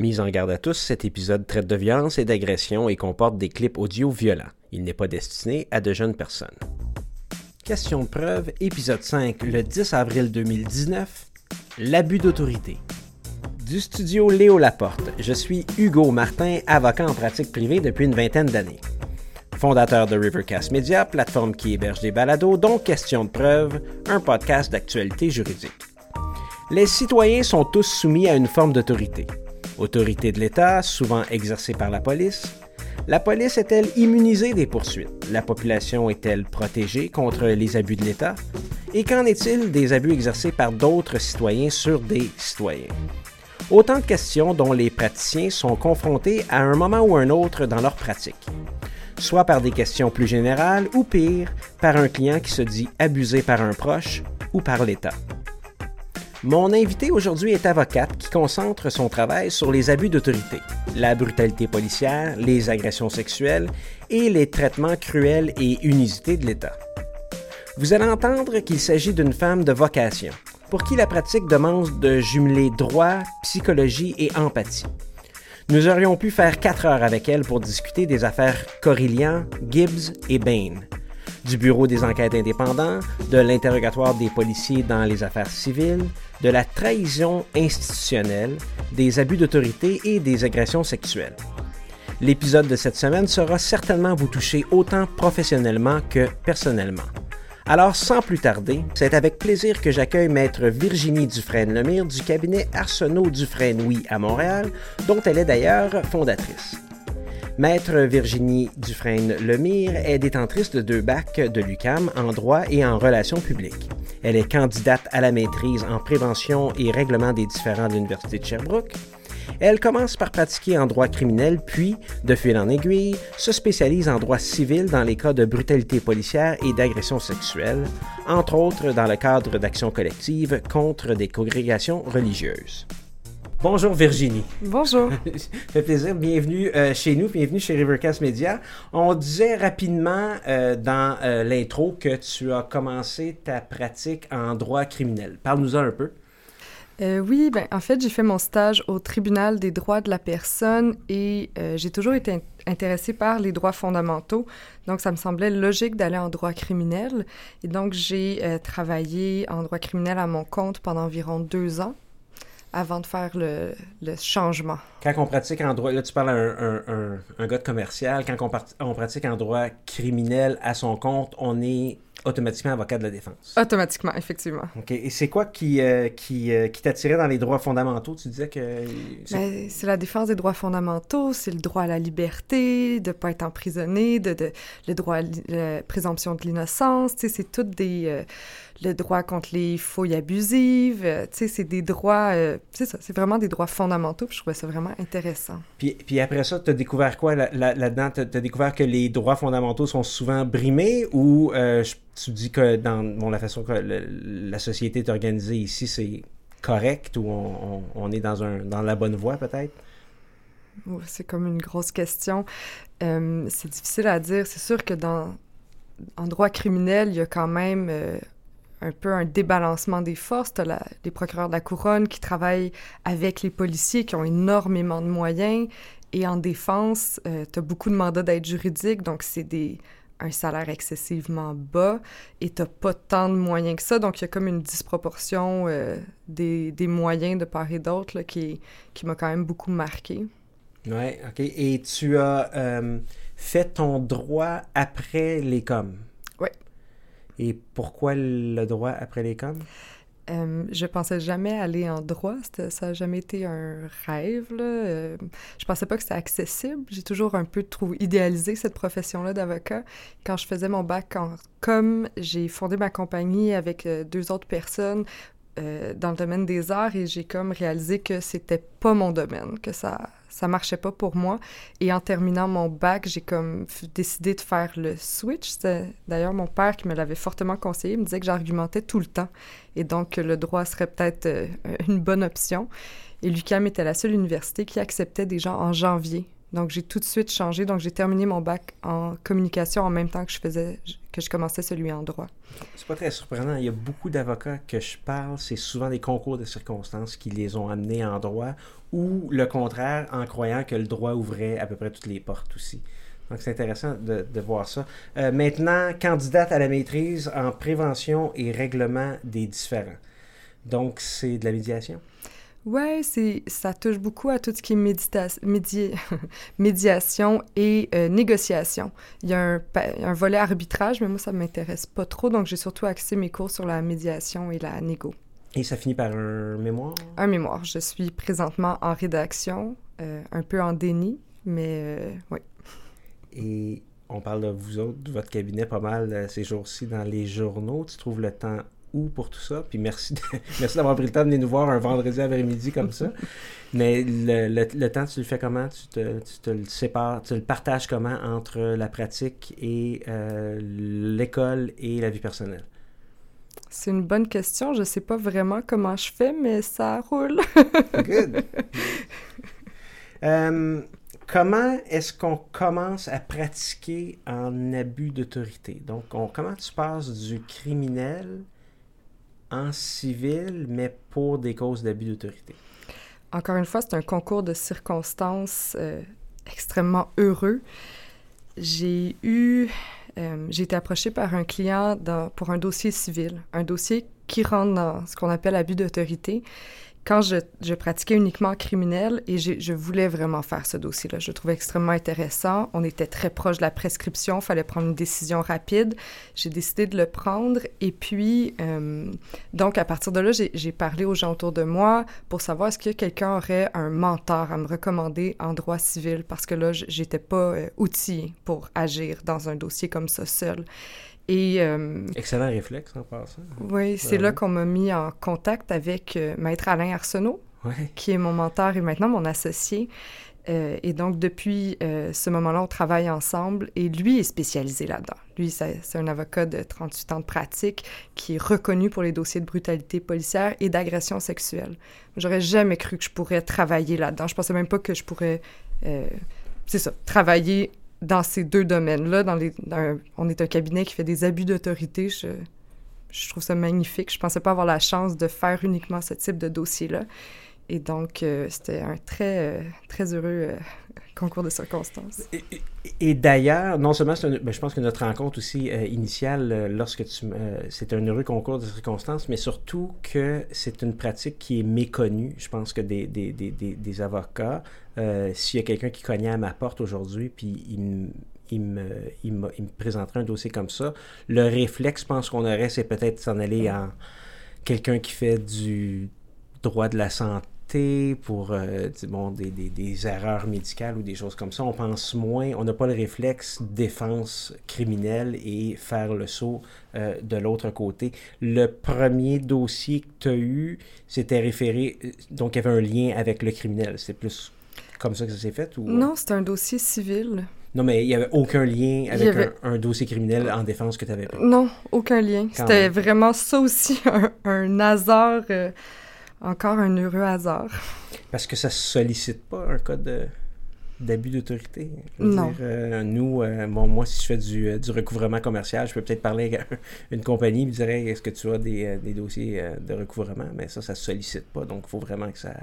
Mise en garde à tous, cet épisode traite de violence et d'agression et comporte des clips audio violents. Il n'est pas destiné à de jeunes personnes. Question de preuve, épisode 5, le 10 avril 2019. L'abus d'autorité. Du studio Léo Laporte, je suis Hugo Martin, avocat en pratique privée depuis une vingtaine d'années. Fondateur de Rivercast Media, plateforme qui héberge des balados, dont Question de preuve, un podcast d'actualité juridique. Les citoyens sont tous soumis à une forme d'autorité. Autorité de l'État, souvent exercée par la police. La police est-elle immunisée des poursuites? La population est-elle protégée contre les abus de l'État? Et qu'en est-il des abus exercés par d'autres citoyens sur des citoyens? Autant de questions dont les praticiens sont confrontés à un moment ou un autre dans leur pratique. Soit par des questions plus générales ou pire, par un client qui se dit abusé par un proche ou par l'État. Mon invité aujourd'hui est avocate qui concentre son travail sur les abus d'autorité, la brutalité policière, les agressions sexuelles et les traitements cruels et inusités de l'État. Vous allez entendre qu'il s'agit d'une femme de vocation, pour qui la pratique demande de jumeler droit, psychologie et empathie. Nous aurions pu faire quatre heures avec elle pour discuter des affaires Corillian, Gibbs et Bain, du Bureau des enquêtes indépendants, de l'interrogatoire des policiers dans les affaires civiles, de la trahison institutionnelle, des abus d'autorité et des agressions sexuelles. L'épisode de cette semaine sera certainement vous toucher autant professionnellement que personnellement. Alors, sans plus tarder, c'est avec plaisir que j'accueille Maître Virginie Dufresne-Lemire du cabinet Arsenault Dufresne-Oui à Montréal, dont elle est d'ailleurs fondatrice. Maître Virginie Dufresne-Lemire est détentrice de deux bacs de l'UCAM en droit et en relations publiques. Elle est candidate à la maîtrise en prévention et règlement des différends de l'Université de Sherbrooke. Elle commence par pratiquer en droit criminel, puis, de fil en aiguille, se spécialise en droit civil dans les cas de brutalité policière et d'agression sexuelle, entre autres dans le cadre d'actions collectives contre des congrégations religieuses. Bonjour Virginie. Bonjour. Ça fait plaisir. Bienvenue euh, chez nous, bienvenue chez Rivercast Media. On disait rapidement euh, dans euh, l'intro que tu as commencé ta pratique en droit criminel. Parle-nous-en un peu. oui, ben, en fait, j'ai fait mon stage au tribunal des droits de la personne et j'ai toujours été intéressée par les droits fondamentaux. Donc, ça me semblait logique d'aller en droit criminel. Et donc, j'ai travaillé en droit criminel à mon compte pendant environ deux ans avant de faire le, le, changement. Quand on pratique en droit, là tu parles à un, un, un, gars de commercial, quand on, on, pratique en droit criminel à son compte, on est automatiquement avocat de la défense. Automatiquement, effectivement. OK. Et c'est quoi qui, euh, qui, euh, qui t'attirait dans les droits fondamentaux? Tu disais que... Ben, c'est la défense des droits fondamentaux, c'est le droit à la liberté, de ne pas être emprisonné, de, de, le droit à la présomption de l'innocence, c'est toutes des... Euh, le droit contre les fouilles abusives, tu sais, c'est des droits... c'est ça, c'est vraiment des droits fondamentaux, puis je trouvais ça vraiment intéressant. Puis, puis après ça, tu as découvert quoi là-dedans? tu as découvert que les droits fondamentaux sont souvent brimés ou tu dis que dans bon, la façon que la société est organisée ici, c'est correct ou on, est dans, un, dans la bonne voie peut-être? C'est comme une grosse question. Euh, c'est difficile à dire. C'est sûr que dans en droit criminel, il y a quand même euh, un peu un débalancement des forces. Tu as les procureurs de la couronne qui travaillent avec les policiers qui ont énormément de moyens. Et en défense, euh, tu as beaucoup de mandats d'aide juridique, donc c'est des un salaire excessivement bas et t'as pas tant de moyens que ça. Donc, il y a comme une disproportion euh, des, des, moyens de part et d'autre qui, qui m'a quand même beaucoup marqué. Oui, OK. Et tu as euh, fait ton droit après l'école. Oui. Et pourquoi le droit après l'école? Euh, je pensais jamais aller en droit, ça n'a jamais été un rêve. Là. Euh, je pensais pas que c'était accessible. J'ai toujours un peu trop idéalisé cette profession-là d'avocat. Quand je faisais mon bac en com, j'ai fondé ma compagnie avec euh, deux autres personnes euh, dans le domaine des arts et j'ai comme réalisé que c'était pas mon domaine, que ça ça marchait pas pour moi. Et en terminant mon bac, j'ai comme décidé de faire le switch. D'ailleurs mon père qui me l'avait fortement conseillé. Il me disait que j'argumentais tout le temps et donc le droit serait peut-être euh, une bonne option. Et l'UQAM était la seule université qui acceptait des gens en janvier Donc, j'ai tout de suite changé. Donc, j'ai terminé mon bac en communication en même temps que je faisais, que je commençais celui en droit. C'est pas très surprenant. Il y a beaucoup d'avocats que je parle, c'est souvent des concours de circonstances qui les ont amenés en droit ou le contraire en croyant que le droit ouvrait à peu près toutes les portes aussi. Donc, c'est intéressant de, voir ça. Euh, maintenant, candidate à la maîtrise en prévention et règlement des différends. Donc, c'est de la médiation? Ouais, c'est ça touche beaucoup à tout ce qui est médi... médiation et euh, négociation. Il y a un, un, volet arbitrage, mais moi ça m'intéresse pas trop, donc j'ai surtout axé mes cours sur la médiation et la négo. Et ça finit par un mémoire? Un mémoire. Je suis présentement en rédaction, euh, un peu en déni, mais euh, oui. Et on parle de vous autres, de votre cabinet pas mal ces jours-ci dans les journaux. Tu trouves le temps où pour tout ça. Puis merci, merci d'avoir pris le temps de venir nous voir un vendredi après-midi comme ça. Mais le, le, temps, tu le fais comment? Tu te, tu te, le sépares, tu le partages comment entre la pratique et euh, l'école et la vie personnelle? C'est une bonne question. Je sais pas vraiment comment je fais, mais ça roule. Good. Euh, comment est-ce qu'on commence à pratiquer en abus d'autorité? Donc, on, comment tu passes du criminel en civil, mais pour des causes d'abus d'autorité. Encore une fois, c'est un concours de circonstances euh, extrêmement heureux. J'ai eu, euh, j'ai été approchée par un client pour un dossier civil, un dossier qui rentre dans ce qu'on appelle abus d'autorité quand je, pratiquais uniquement criminel et je voulais vraiment faire ce dossier-là, je le trouvais extrêmement intéressant. On était très proche de la prescription, il fallait prendre une décision rapide. J'ai décidé de le prendre et puis, euh, donc à partir de là, j'ai parlé aux gens autour de moi pour savoir est-ce que quelqu'un aurait un mentor à me recommander en droit civil? Parce que là, j'étais pas euh, pour agir dans un dossier comme ça seul. Et, euh, Excellent réflexe en passant. Oui, c'est là qu'on m'a mis en contact avec euh, Maître Alain Arsenault, qui est mon mentor et maintenant mon associé. Euh, et donc, depuis ce moment-là, on travaille ensemble et lui est spécialisé là-dedans. Lui, c'est un avocat de 38 ans de pratique qui est reconnu pour les dossiers de brutalité policière et d'agression sexuelle. J'aurais jamais cru que je pourrais travailler là-dedans. Je pensais même pas que je pourrais, c'est ça, travailler dans ces deux domaines-là, on est un cabinet qui fait des abus d'autorité. Je, je, trouve ça magnifique. Je pensais pas avoir la chance de faire uniquement ce type de dossier-là. Et donc, euh, c'était un très, euh, très heureux euh, concours de circonstances. Et, d'ailleurs, non seulement, ben, je pense que notre rencontre aussi initiale, lorsque tu... c'est un heureux concours de circonstances, mais surtout que c'est une pratique qui est méconnue. Je pense que des, des, des, des avocats, s'il y a quelqu'un qui cognait à ma porte aujourd'hui, puis il il me, il, me, il me présenterait un dossier comme ça, le réflexe, je pense qu'on aurait, c'est peut-être s'en aller en quelqu'un qui fait du droit de la santé pour euh, bon, des, des, des, erreurs médicales ou des choses comme ça. On pense moins, on n'a pas le réflexe défense criminelle et faire le saut euh, de l'autre côté. Le premier dossier que tu as eu, c'était référé, euh, donc il y avait un lien avec le criminel. C'est plus comme ça que ça s'est fait? Ou... Non, c'était un dossier civil. Non, mais il n'y avait aucun lien avec un, dossier criminel en défense que tu avais Non, aucun lien. C'était vraiment ça aussi, un, un hasard encore un heureux hasard. Parce que ça ne sollicite pas un cas d'abus d'autorité? Non. Euh, nous, euh, bon, moi, si je fais du, euh, du recouvrement commercial, je peux peut-être parler à une compagnie et me dirais est-ce que tu as des, des dossiers de recouvrement? Mais ça, ça ne sollicite pas. Donc, il faut vraiment que ça,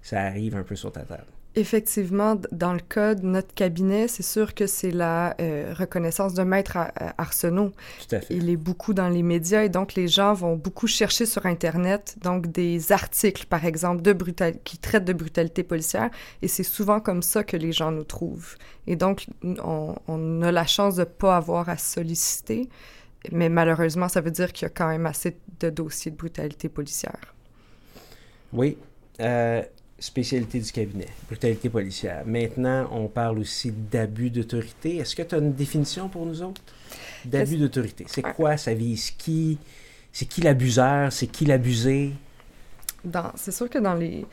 ça arrive un peu sur ta table. Effectivement, dans le cas de notre cabinet, c'est sûr que c'est la euh, reconnaissance de maître Arsenault. Tout à fait. Il est beaucoup dans les médias et donc les gens vont beaucoup chercher sur Internet donc des articles, par exemple, de brutal qui traitent de brutalité policière et c'est souvent comme ça que les gens nous trouvent. Et donc, on, on a la chance de ne pas avoir à solliciter, mais malheureusement, ça veut dire qu'il y a quand même assez de dossiers de brutalité policière. Oui. Euh, spécialité du cabinet, brutalité policière. Maintenant, on parle aussi d'abus d'autorité. Est-ce que tu as une définition pour nous autres? D'abus d'autorité? C'est quoi? Ça vise qui? C'est qui l'abuseur? C'est qui l'abusé? C'est sûr que dans les...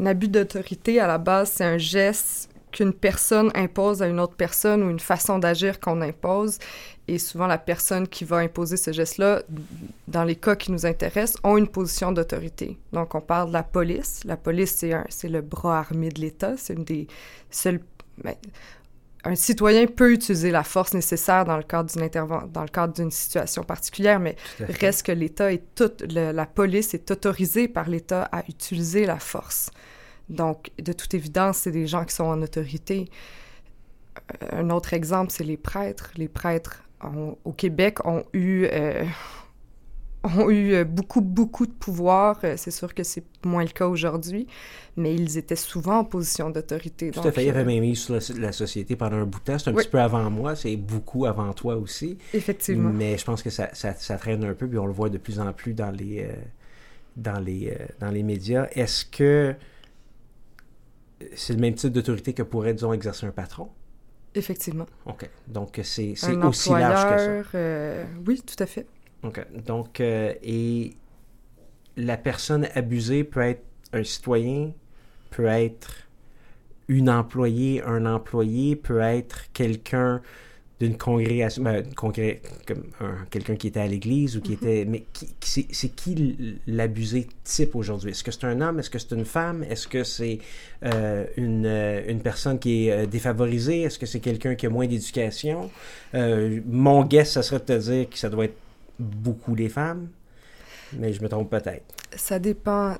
Un abus d'autorité, à la base, c'est un geste qu'une personne impose à une autre personne ou une façon d'agir qu'on impose. Et souvent, la personne qui va imposer ce geste-là, dans les cas qui nous intéressent, ont une position d'autorité. Donc, on parle de la police. La police, c'est le bras armé de l'État. C'est une des seules ben, un citoyen peut utiliser la force nécessaire dans le cadre d'une dans le cadre d'une situation particulière, mais reste que l'État est toute, la police est autorisée par l'État à utiliser la force. Donc, de toute évidence, c'est des gens qui sont en autorité. Euh, un autre exemple, c'est les prêtres. Les prêtres au Québec ont eu, euh, ont eu euh, beaucoup, beaucoup de pouvoir. C'est sûr que c'est moins le cas aujourd'hui, mais ils étaient souvent en position d'autorité. Tout à fait. Il avait même sur la, société pendant un bout de temps. C'est un petit peu avant moi, c'est beaucoup avant toi aussi. Effectivement. Mais je pense que ça, ça, ça, traîne un peu, puis on le voit de plus en plus dans les, dans les, dans les médias. Est-ce que c'est le même type d'autorité que pourrait, disons, exercer un patron? Effectivement. OK. Donc, c'est aussi large que ça. Euh, oui, tout à fait. OK. Donc, euh, et la personne abusée peut être un citoyen, peut être une employée, un employé, peut être quelqu'un d'une congrégation, ben, congré, comme quelqu'un qui était à l'église ou qui mhm. était. Mais qui, c'est qui l'abusé type aujourd'hui? Est-ce que c'est un homme? Est-ce que c'est une femme? Est-ce que c'est euh, une, euh, une, personne qui est euh, défavorisée? Est-ce que c'est quelqu'un qui a moins d'éducation? mon guess, ça serait de te dire que ça doit être beaucoup les femmes, mais je me trompe peut-être. Ça dépend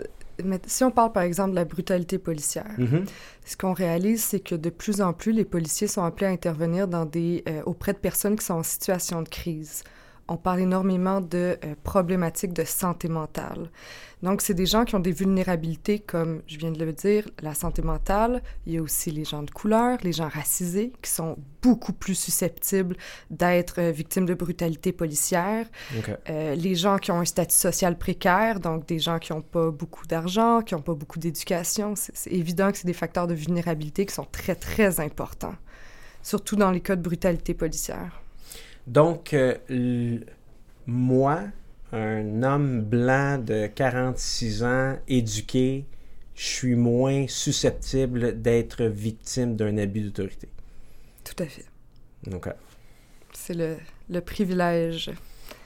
mais si on parle par exemple de la brutalité policière, mm-hmm. ce qu'on réalise, c'est que de plus en plus, les policiers sont appelés à intervenir dans des, euh, auprès de personnes qui sont en situation de crise on parle énormément de euh, problématiques de santé mentale. Donc, c'est des gens qui ont des vulnérabilités, comme je viens de le dire, la santé mentale. Il y a aussi les gens de couleur, les gens racisés, qui sont beaucoup plus susceptibles d'être euh, victimes de brutalité policière. Euh, les gens qui ont un statut social précaire, donc des gens qui n'ont pas beaucoup d'argent, qui n'ont pas beaucoup d'éducation. C'est évident que c'est des facteurs de vulnérabilité qui sont très, très importants, surtout dans les cas de brutalité policière. Donc, euh, moi, un homme blanc de 46 ans, éduqué, je suis moins susceptible d'être victime d'un abus d'autorité. Tout à fait. OK. C'est le, le privilège.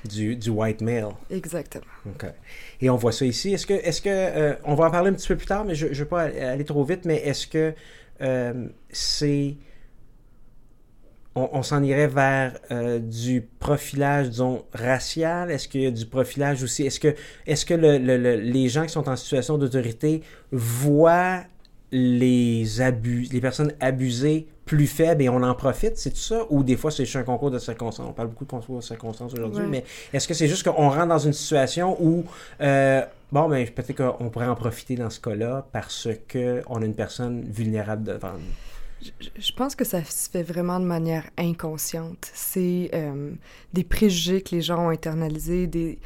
Du, du, white male. Exactement. OK. Et on voit ça ici. Est-ce que, est-ce que euh, on va en parler un petit peu plus tard, mais je ne veux pas aller trop vite, mais est-ce que euh, c'est on, s'en irait vers euh, du profilage, disons, racial? Est-ce qu'il y a du profilage aussi? Est-ce que, est que les gens qui sont en situation d'autorité voient les abus, les personnes abusées plus faibles et on en profite, c'est tout ça? Ou des fois, c'est juste un concours de circonstances? On parle beaucoup de concours de circonstances aujourd'hui, mais est-ce que c'est juste qu'on rentre dans une situation où, euh, bon, ben, peut-être qu'on pourrait en profiter dans ce cas-là parce qu'on a une personne vulnérable devant nous? Je pense que ça se fait vraiment de manière inconsciente. C'est euh, des préjugés que les gens ont internalisés, des,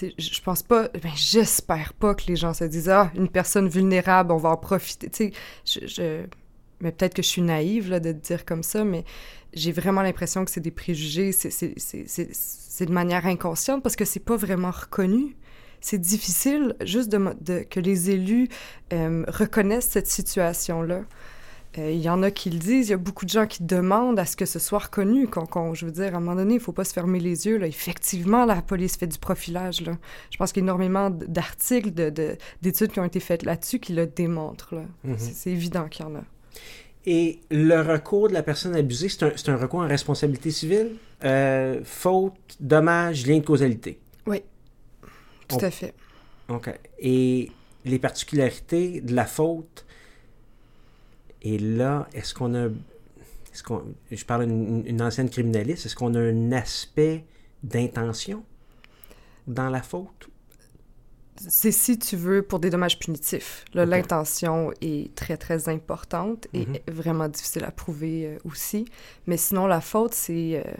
je pense pas, ben, j'espère pas que les gens se disent ah une personne vulnérable, on va en profiter. Mais peut-être que je suis naïve là, de dire comme ça, mais j'ai vraiment l'impression que c'est des préjugés, c'est de manière inconsciente parce que c'est pas vraiment reconnu. C'est difficile juste que les élus euh, reconnaissent cette situation-là. Euh, il y en a qui le disent, il y a beaucoup de gens qui demandent à ce que ce soit reconnu. Qu'on, je veux dire, à un moment donné, il ne faut pas se fermer les yeux. Là. Effectivement, la police fait du profilage. Là. Je pense qu'il y a énormément d'articles, de, d'études qui ont été faites là-dessus qui le démontrent. Là. Mm-hmm. c'est, évident qu'il y en a. Et le recours de la personne abusée, c'est un, c'est un recours en responsabilité civile, euh, faute, dommage, lien de causalité? Oui, tout à fait. OK. Et les particularités de la faute, et là, est-ce qu'on a. Est-ce qu'on, je parle d'une ancienne criminaliste, est-ce qu'on a un aspect d'intention dans la faute? C'est si tu veux pour des dommages punitifs. Là, l'intention est très, très importante et mm-hmm. vraiment difficile à prouver euh, aussi. Mais sinon, la faute, c'est. Euh,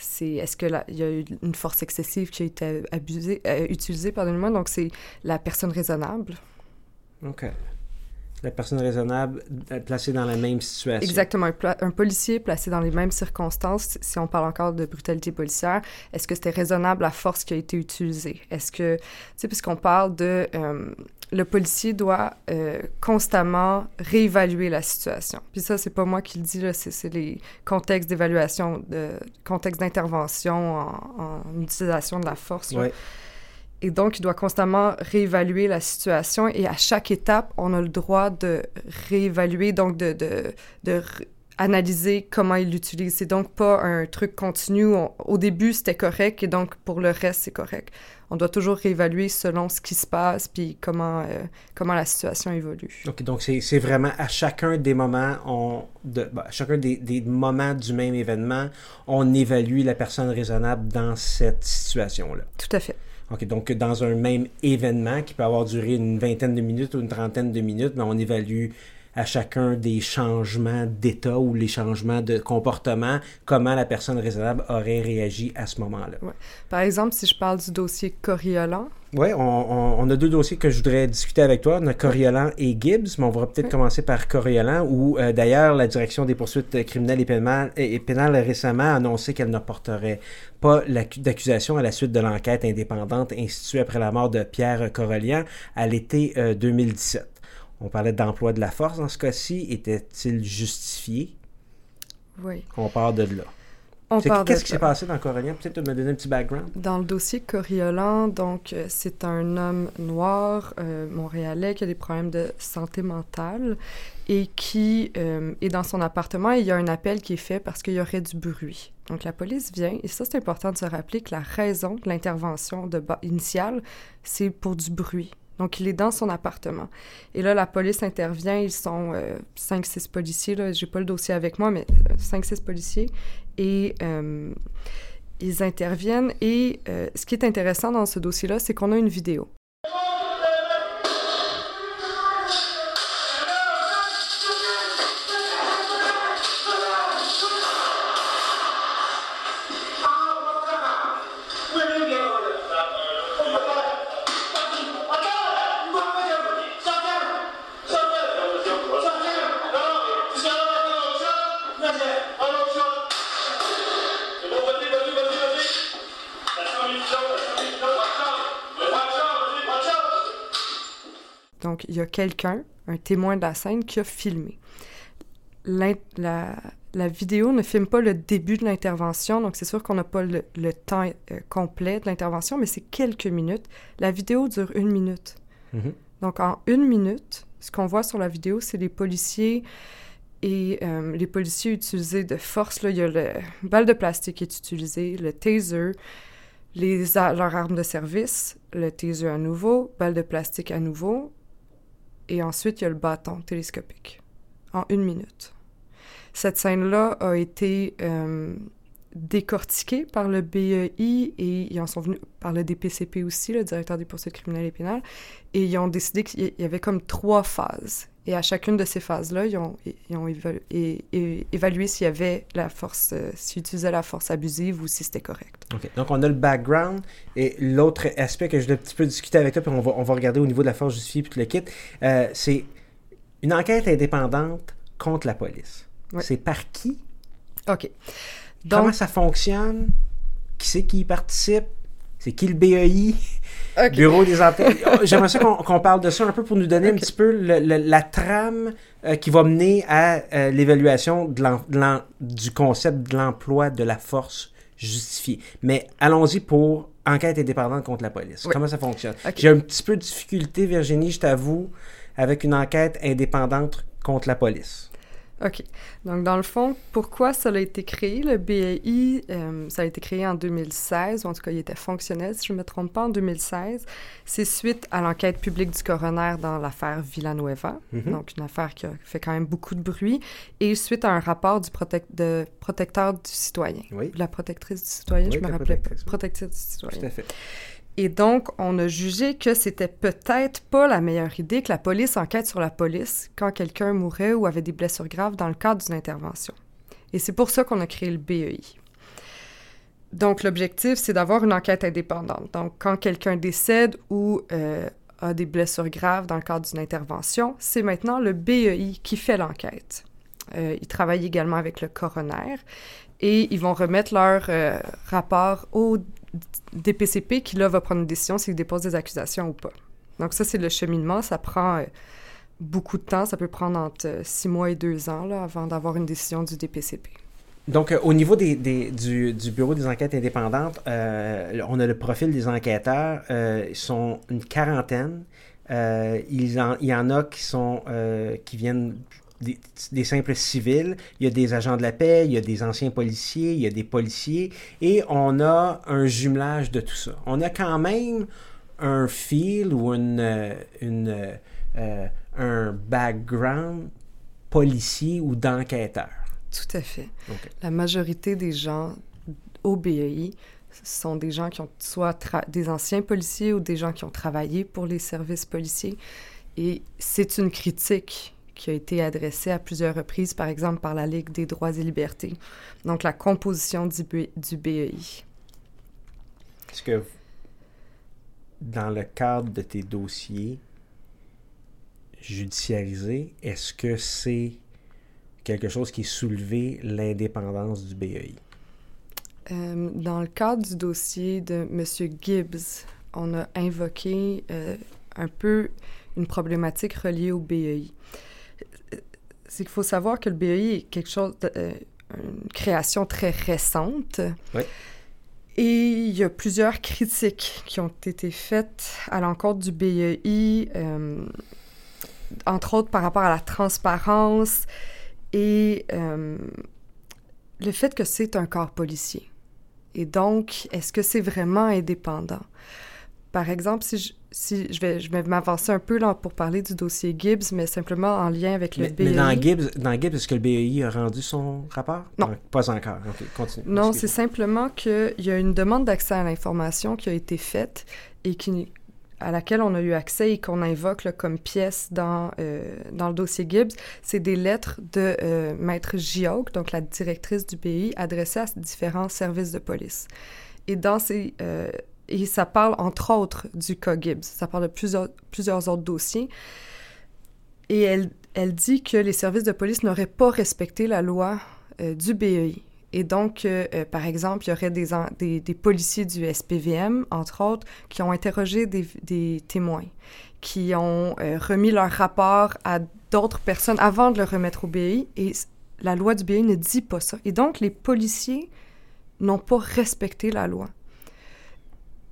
c'est est-ce qu'il y a eu une force excessive qui a été abusée, euh, utilisée, pardonnez-moi, donc c'est la personne raisonnable. OK la personne raisonnable euh, placée dans la même situation. Exactement. Un, policier placé dans les mêmes circonstances, si on parle encore de brutalité policière, est-ce que c'était raisonnable la force qui a été utilisée? Est-ce que, tu sais, puisqu'on parle de... Euh, le policier doit euh, constamment réévaluer la situation. Puis ça, c'est pas moi qui le dis, là, c'est les contextes d'évaluation, de contexte d'intervention en, utilisation de la force. Ouais. Et donc, il doit constamment réévaluer la situation et à chaque étape, on a le droit de réévaluer, donc de, de, de analyser comment ils l'utilisent. C'est donc pas un truc continu. au début, c'était correct et donc pour le reste, c'est correct. On doit toujours réévaluer selon ce qui se passe puis comment, euh, comment la situation évolue. OK, donc c'est vraiment à chacun des moments, on, de, bah, à chacun des, des, moments du même événement, on évalue la personne raisonnable dans cette situation-là. Tout à fait. OK, donc dans un même événement qui peut avoir duré une vingtaine de minutes ou une trentaine de minutes, mais on évalue à chacun des changements d'état ou les changements de comportement, comment la personne raisonnable aurait réagi à ce moment-là. Par exemple, si je parle du dossier Coriolan. Oui, on, on, a deux dossiers que je voudrais discuter avec toi. On a Coriolan et Gibbs, mais on va peut-être commencer par Coriolan, où euh, d'ailleurs la direction des poursuites criminelles et pénales, et pénales récemment a annoncé qu'elle ne porterait pas d'accusation à la suite de l'enquête indépendante instituée après la mort de Pierre Corolian à l'été 2017. Euh, on parlait d'emploi de la force dans ce cas-ci. Était-il justifié? Oui. On part de là. Qu'est-ce qui s'est passé dans Coriolan? Peut-être me donner un petit background. Dans le dossier Coriolan, donc, euh, c'est un homme noir, euh, montréalais, qui a des problèmes de santé mentale et qui euh, est dans son appartement et il y a un appel qui est fait parce qu'il y aurait du bruit. Donc, la police vient, et ça, c'est important de se rappeler que la raison de l'intervention initiale, c'est pour du bruit. Donc, il est dans son appartement. Et là, la police intervient. Ils sont euh, cinq, six policiers. Là, j'ai pas le dossier avec moi, mais euh, cinq, six policiers. Et euh, ils interviennent. Et ce qui est intéressant dans ce dossier-là, c'est qu'on a une vidéo. Donc, il y a quelqu'un, un témoin de la scène, qui a filmé. La, la, vidéo ne filme pas le début de l'intervention, donc c'est sûr qu'on n'a pas le, temps euh, complet de l'intervention, mais c'est quelques minutes. La vidéo dure une minute. Mm-hmm. Donc, en une minute, ce qu'on voit sur la vidéo, c'est les policiers et euh, les policiers utilisés de force. Là, il y a le balle de plastique qui est utilisé, le taser, les, leur arme de service, le taser à nouveau, balle de plastique à nouveau, et ensuite il y a le bâton télescopique en une minute. Cette scène-là a été euh, décortiquée par le BEI et ils en sont venus par le DPCP aussi, le directeur des poursuites criminelles et pénales, et ils ont décidé qu'il y avait comme trois phases. Et à chacune de ces phases-là, ils ont, ils ont évalué, s'il y avait la force, euh, s'ils utilisaient la force abusive ou si c'était correct. OK. Donc, on a le background. Et l'autre aspect que je voulais un petit peu discuter avec toi, puis on va, on va regarder au niveau de la force justifiée puis le kit, euh, c'est une enquête indépendante contre la police. C'est par qui? OK. Donc, Comment ça fonctionne? Qui c'est qui y participe? C'est qui le BEI? Bureau des enquêtes. Oh, j'aimerais ça qu'on parle de ça un peu pour nous donner un petit peu la trame euh, qui va mener à euh, l'évaluation du concept de l'emploi de la force justifiée. Mais allons-y pour enquête indépendante contre la police. Comment ça fonctionne? J'ai un petit peu de difficulté, Virginie, je t'avoue, avec une enquête indépendante contre la police. OK. Donc, dans le fond, pourquoi ça a été créé? Le BAI, euh, ça a été créé en 2016, ou en tout cas, il était fonctionnel, si je ne me trompe pas, en 2016. C'est suite à l'enquête publique du coroner dans l'affaire Villanueva, mm-hmm. donc une affaire qui a fait quand même beaucoup de bruit, et suite à un rapport du de protecteur du citoyen. Oui. La protectrice du citoyen, je me rappelais pas. Protectrice du citoyen. Tout à fait. Et donc, on a jugé que c'était peut-être pas la meilleure idée que la police enquête sur la police quand quelqu'un mourait ou avait des blessures graves dans le cadre d'une intervention. Et c'est pour ça qu'on a créé le BEI. Donc, l'objectif, c'est d'avoir une enquête indépendante. Donc, quand quelqu'un décède ou euh, a des blessures graves dans le cadre d'une intervention, c'est maintenant le BEI qui fait l'enquête. Euh, ils travaillent également avec le coroner et ils vont remettre leur euh, rapport au DPCP qui, là, va prendre une décision s'il dépose des accusations ou pas. Donc ça, c'est le cheminement. Ça prend euh, beaucoup de temps. Ça peut prendre entre euh, six mois et deux ans avant d'avoir une décision du DPCP. Donc, euh, au niveau des, du, Bureau des enquêtes indépendantes, on a le profil des enquêteurs. ils sont une quarantaine. il, y en a qui viennent des, simples civils, il y a des agents de la paix, il y a des anciens policiers, il y a des policiers, et on a un jumelage de tout ça. On a quand même un fil ou une, euh, une, euh, un background policier ou d'enquêteur. Tout à fait. La majorité des gens au BEI sont des gens qui ont soit des anciens policiers ou des gens qui ont travaillé pour les services policiers. Et c'est une critique qui a été adressée à plusieurs reprises, par exemple par la Ligue des droits et libertés. Donc la composition du, du BEI. Est-ce que dans le cadre de tes dossiers judiciarisés, est-ce que c'est quelque chose qui est soulevé l'indépendance du BEI? Euh, dans le cadre du dossier de M. Gibbs, on a invoqué euh, un peu une problématique reliée au BEI. C'est qu'il faut savoir que le BEI est quelque chose, de, euh, une création très récente. Oui. Et il y a plusieurs critiques qui ont été faites à l'encontre du BEI, entre autres par rapport à la transparence et le fait que c'est un corps policier. Et donc, est-ce que c'est vraiment indépendant? Par exemple, si je, si je vais, je vais m'avancer un peu là pour parler du dossier Gibbs, mais simplement en lien avec le BEI. Mais dans Gibbs, dans Gibbs est-ce que le BEI a rendu son rapport? Non. pas encore. continue. Non, c'est simplement qu'il y a une demande d'accès à l'information qui a été faite et qui, à laquelle on a eu accès et qu'on invoque comme pièce dans, euh, dans le dossier Gibbs, c'est des lettres de euh, Maître Giaug, donc la directrice du pays, adressées à différents services de police. Et dans ces... Euh, et ça parle entre autres du cas Gibbs. Ça parle de plusieurs, plusieurs autres dossiers. Et elle, elle dit que les services de police n'auraient pas respecté la loi du BEI. Et donc, euh, euh, par exemple, il y aurait des, des, policiers du SPVM, entre autres, qui ont interrogé des, des témoins, qui ont euh, remis leur rapport à d'autres personnes avant de le remettre au BI, et la loi du BI ne dit pas ça. Et donc, les policiers n'ont pas respecté la loi.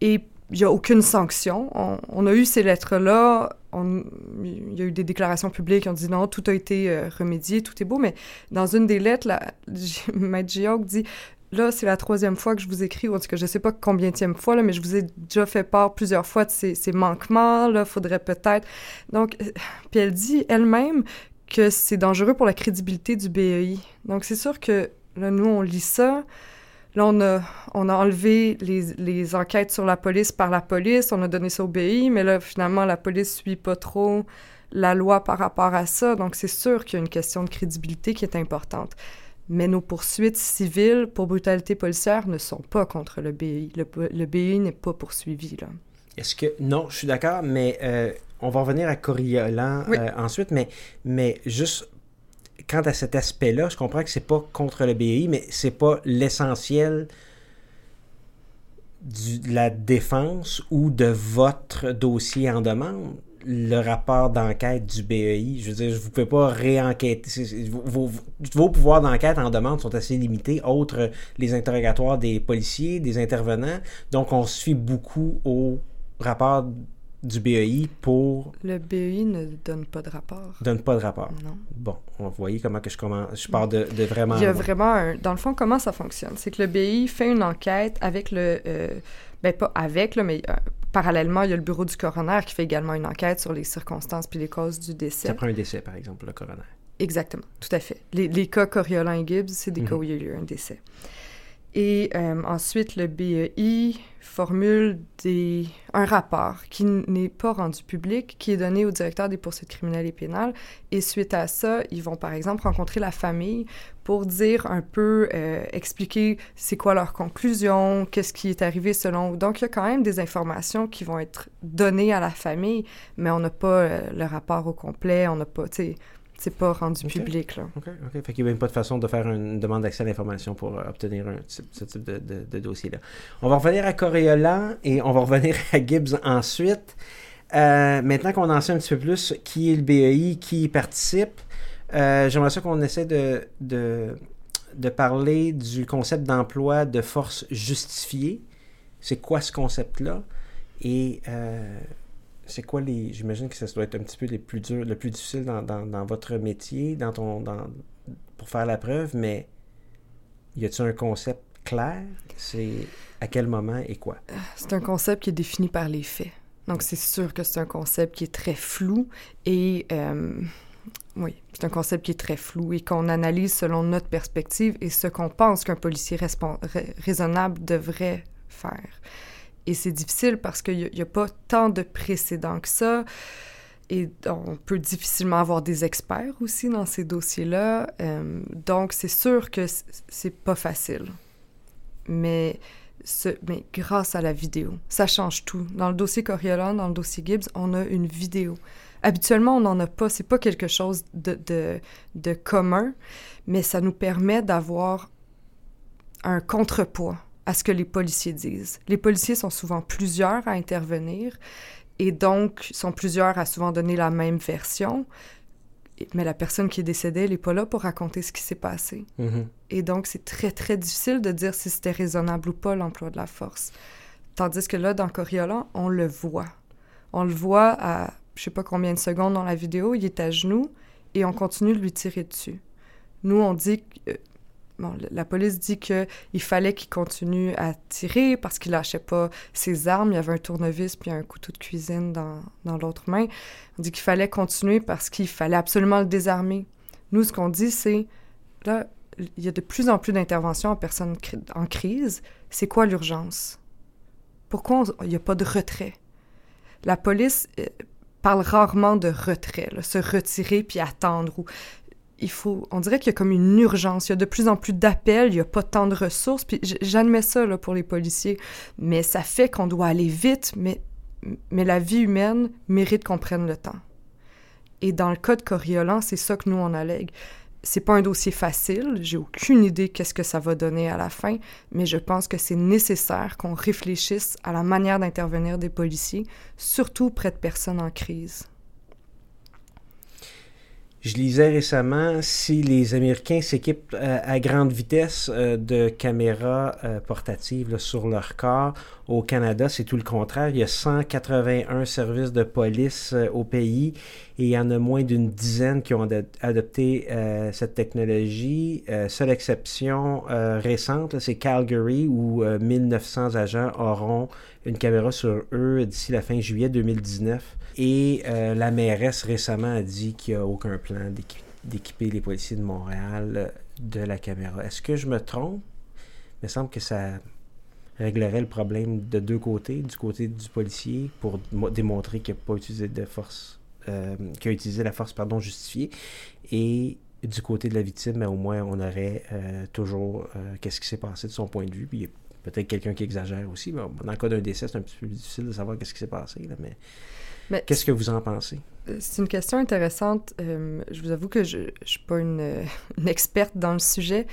Et il n'y a aucune sanction. On, a eu ces lettres-là. Il y a eu des déclarations publiques ont dit non, tout a été euh, remédié, tout est beau. Mais dans une des lettres, la, Maître dit là, c'est la troisième fois que je vous écris, ou en tout cas, je ne sais pas combien fois, là, mais je vous ai déjà fait part plusieurs fois de ces, ces manquements. Là, faudrait peut-être. Donc, euh, puis elle dit elle-même que c'est dangereux pour la crédibilité du BEI. Donc, c'est sûr que là, nous, on lit ça. Là, on a, on a enlevé les, les, enquêtes sur la police par la police, on a donné ça au BI, mais là, finalement, la police suit pas trop la loi par rapport à ça. Donc, c'est sûr qu'il y a une question de crédibilité qui est importante. Mais nos poursuites civiles pour brutalité policière ne sont pas contre le BI. Le, le BI n'est pas poursuivi, là. Est-ce que... Non, je suis d'accord, mais euh, on va revenir à Coriolan euh, ensuite, mais, mais juste quant à cet aspect-là, je comprends que c'est pas contre le BI, mais c'est pas l'essentiel de la défense ou de votre dossier en demande le rapport d'enquête du BEI. Je veux dire, vous ne pouvez pas réenquêter. Vos, pouvoirs d'enquête en demande sont assez limités, autres les interrogatoires des policiers, des intervenants. Donc, on se fie beaucoup au rapport du BEI pour... Le BEI ne donne pas de rapport. Donne pas de rapport. Non. Bon, on voyez comment que je commence. Je pars de, de vraiment... Il y a vraiment un... Dans le fond, comment ça fonctionne? C'est que le BEI fait une enquête avec le... Euh, ben, pas avec, là, mais euh, parallèlement, il y a le bureau du coroner qui fait également une enquête sur les circonstances puis les causes du décès. Après un décès, par exemple, le coroner. Exactement, tout à fait. Les, les cas Coriolan et Gibbs, c'est des cas mhm. où il y a eu un décès. Et euh, ensuite, le BEI formule un rapport qui n'est pas rendu public, qui est donné au directeur des poursuites criminelles et pénales. Et suite à ça, ils vont par exemple rencontrer la famille pour dire un peu, euh, expliquer c'est quoi leur conclusion, qu'est-ce qui est arrivé selon. Donc, il y a quand même des informations qui vont être données à la famille, mais on n'a pas euh, le rapport au complet, on n'a pas, tu sais, c'est pas rendu public. Là. OK, OK. Fait qu'il n'y a même pas de façon de faire une demande d'accès à l'information pour euh, obtenir un, ce type de, de, dossier-là. On va revenir à Coriolan et on va revenir à Gibbs ensuite. Euh, maintenant qu'on en sait un petit peu plus qui est le BEI, qui y participe, euh, j'aimerais ça qu'on essaie de, de, de, parler du concept d'emploi de force justifiée. C'est quoi ce concept-là? Et c'est quoi les. J'imagine que ça doit être un petit peu les plus durs, le plus difficile dans, dans, votre métier, dans ton. Dans, pour faire la preuve, mais y a-t-il un concept clair? C'est à quel moment et quoi? C'est un concept qui est défini par les faits. Donc, c'est sûr que c'est un concept qui est très flou et. Euh, oui, c'est un concept qui est très flou et qu'on analyse selon notre perspective et ce qu'on pense qu'un policier raisonnable devrait faire. Et c'est difficile parce qu'il n'y a, pas tant de précédents que ça. Et on peut difficilement avoir des experts aussi dans ces dossiers-là. Euh, donc, c'est sûr que c'est pas facile. Mais, mais grâce à la vidéo, ça change tout. Dans le dossier Coriolan, dans le dossier Gibbs, on a une vidéo. Habituellement, on n'en a pas. C'est pas quelque chose de, de, de commun, mais ça nous permet d'avoir un contrepoids à ce que les policiers disent. Les policiers sont souvent plusieurs à intervenir et donc sont plusieurs à souvent donner la même version. Mais la personne qui est décédée, elle n'est pas là pour raconter ce qui s'est passé. Mm-hmm. Et donc, c'est très, très difficile de dire si c'était raisonnable ou pas l'emploi de la force. Tandis que là, dans Coriolan, on le voit. On le voit à je sais pas combien de secondes dans la vidéo, il est à genoux et on continue de lui tirer dessus. Nous, on dit la police dit qu'il fallait qu'il continue à tirer parce qu'il lâchait pas ses armes. Il y avait un tournevis puis un couteau de cuisine dans, dans l'autre main. On dit qu'il fallait continuer parce qu'il fallait absolument le désarmer. Nous, ce qu'on dit, c'est là, il y a de plus en plus d'interventions en personnes en crise. C'est quoi l'urgence? Pourquoi il n'y a pas de retrait? La police euh, parle rarement de retrait, se retirer puis attendre. Ou il faut, on dirait qu'il y a comme une urgence. Il y a de plus en plus d'appels, il n'y a pas tant de ressources. Puis j'admets ça là, pour les policiers, mais ça fait qu'on doit aller vite. Mais, mais la vie humaine mérite qu'on prenne le temps. Et dans le cas de Coriolan, c'est ça que nous on allègue c'est pas un dossier facile, j'ai aucune idée qu'est-ce que ça va donner à la fin, mais je pense que c'est nécessaire qu'on réfléchisse à la manière d'intervenir des policiers, surtout près de personnes en crise. Je lisais récemment si les Américains s'équipent euh, à grande vitesse euh, de caméras euh, portatives sur leur corps. Au Canada, c'est tout le contraire. Il y a 181 services de police au pays et il y en a moins d'une dizaine qui ont adopté cette technologie. seule exception récente, c'est Calgary où 1900 agents auront une caméra sur eux d'ici la fin juillet 2019. Et euh, la mairesse récemment a dit qu'il n'y a aucun plan d'équiper les policiers de Montréal euh, de la caméra. Est-ce que je me trompe? Il me semble que ça réglerait le problème de deux côtés, du côté du policier pour démontrer qu'il n'a pas utilisé de force, euh, qu'il a utilisé la force pardon justifiée, et du côté de la victime, mais au moins on aurait toujours qu'est-ce qui s'est passé de son point de vue. Puis peut-être quelqu'un qui exagère aussi. dans le cas d'un décès, c'est un petit peu difficile de savoir qu'est-ce qui s'est passé, là, mais Qu'est-ce que vous en pensez? Euh, c'est une question intéressante. Euh, je vous avoue que je ne suis pas une, une, experte dans le sujet,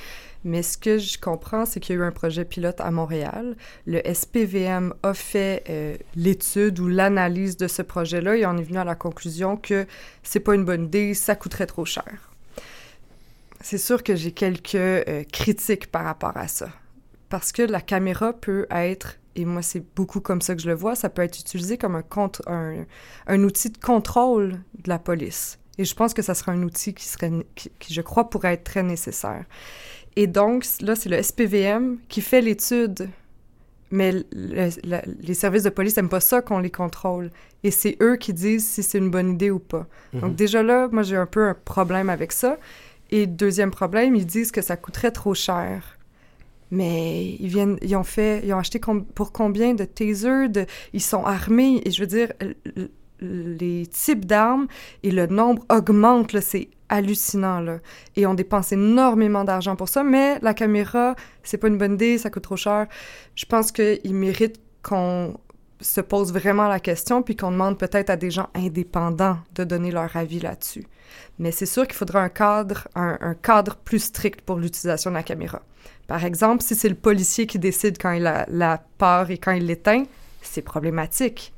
mais ce que je comprends, c'est qu'il y a eu un projet pilote à Montréal. Le SPVM a fait euh, l'étude ou l'analyse de ce projet-là et on est venu à la conclusion que c'est pas une bonne idée, ça coûterait trop cher. C'est sûr que j'ai quelques critiques par rapport à ça. Parce que la caméra peut être et moi, c'est beaucoup comme ça que je le vois, ça peut être utilisé comme un, un, un, outil de contrôle de la police. Et je pense que ça serait un outil qui, serait, qui, je crois, pourrait être très nécessaire. Et donc, là, c'est le SPVM qui fait l'étude, mais les services de police n'aiment pas ça qu'on les contrôle. Et c'est eux qui disent si c'est une bonne idée ou pas. Mm-hmm. Donc déjà là, moi, j'ai un peu un problème avec ça. Et deuxième problème, ils disent que ça coûterait trop cher. Mais ils viennent, ils ont fait, ils ont acheté pour combien de tasers, ils sont armés, et je veux dire, les types d'armes et le nombre augmente, c'est hallucinant, là. Et on dépense énormément d'argent pour ça, mais la caméra, c'est pas une bonne idée, ça coûte trop cher. Je pense qu'il mérite qu'on se pose vraiment la question, puis qu'on demande peut-être à des gens indépendants de donner leur avis là-dessus. Mais c'est sûr qu'il faudra un cadre, un cadre plus strict pour l'utilisation de la caméra. Par exemple, si c'est le policier qui décide quand il a la part et quand il l'éteint, c'est problématique.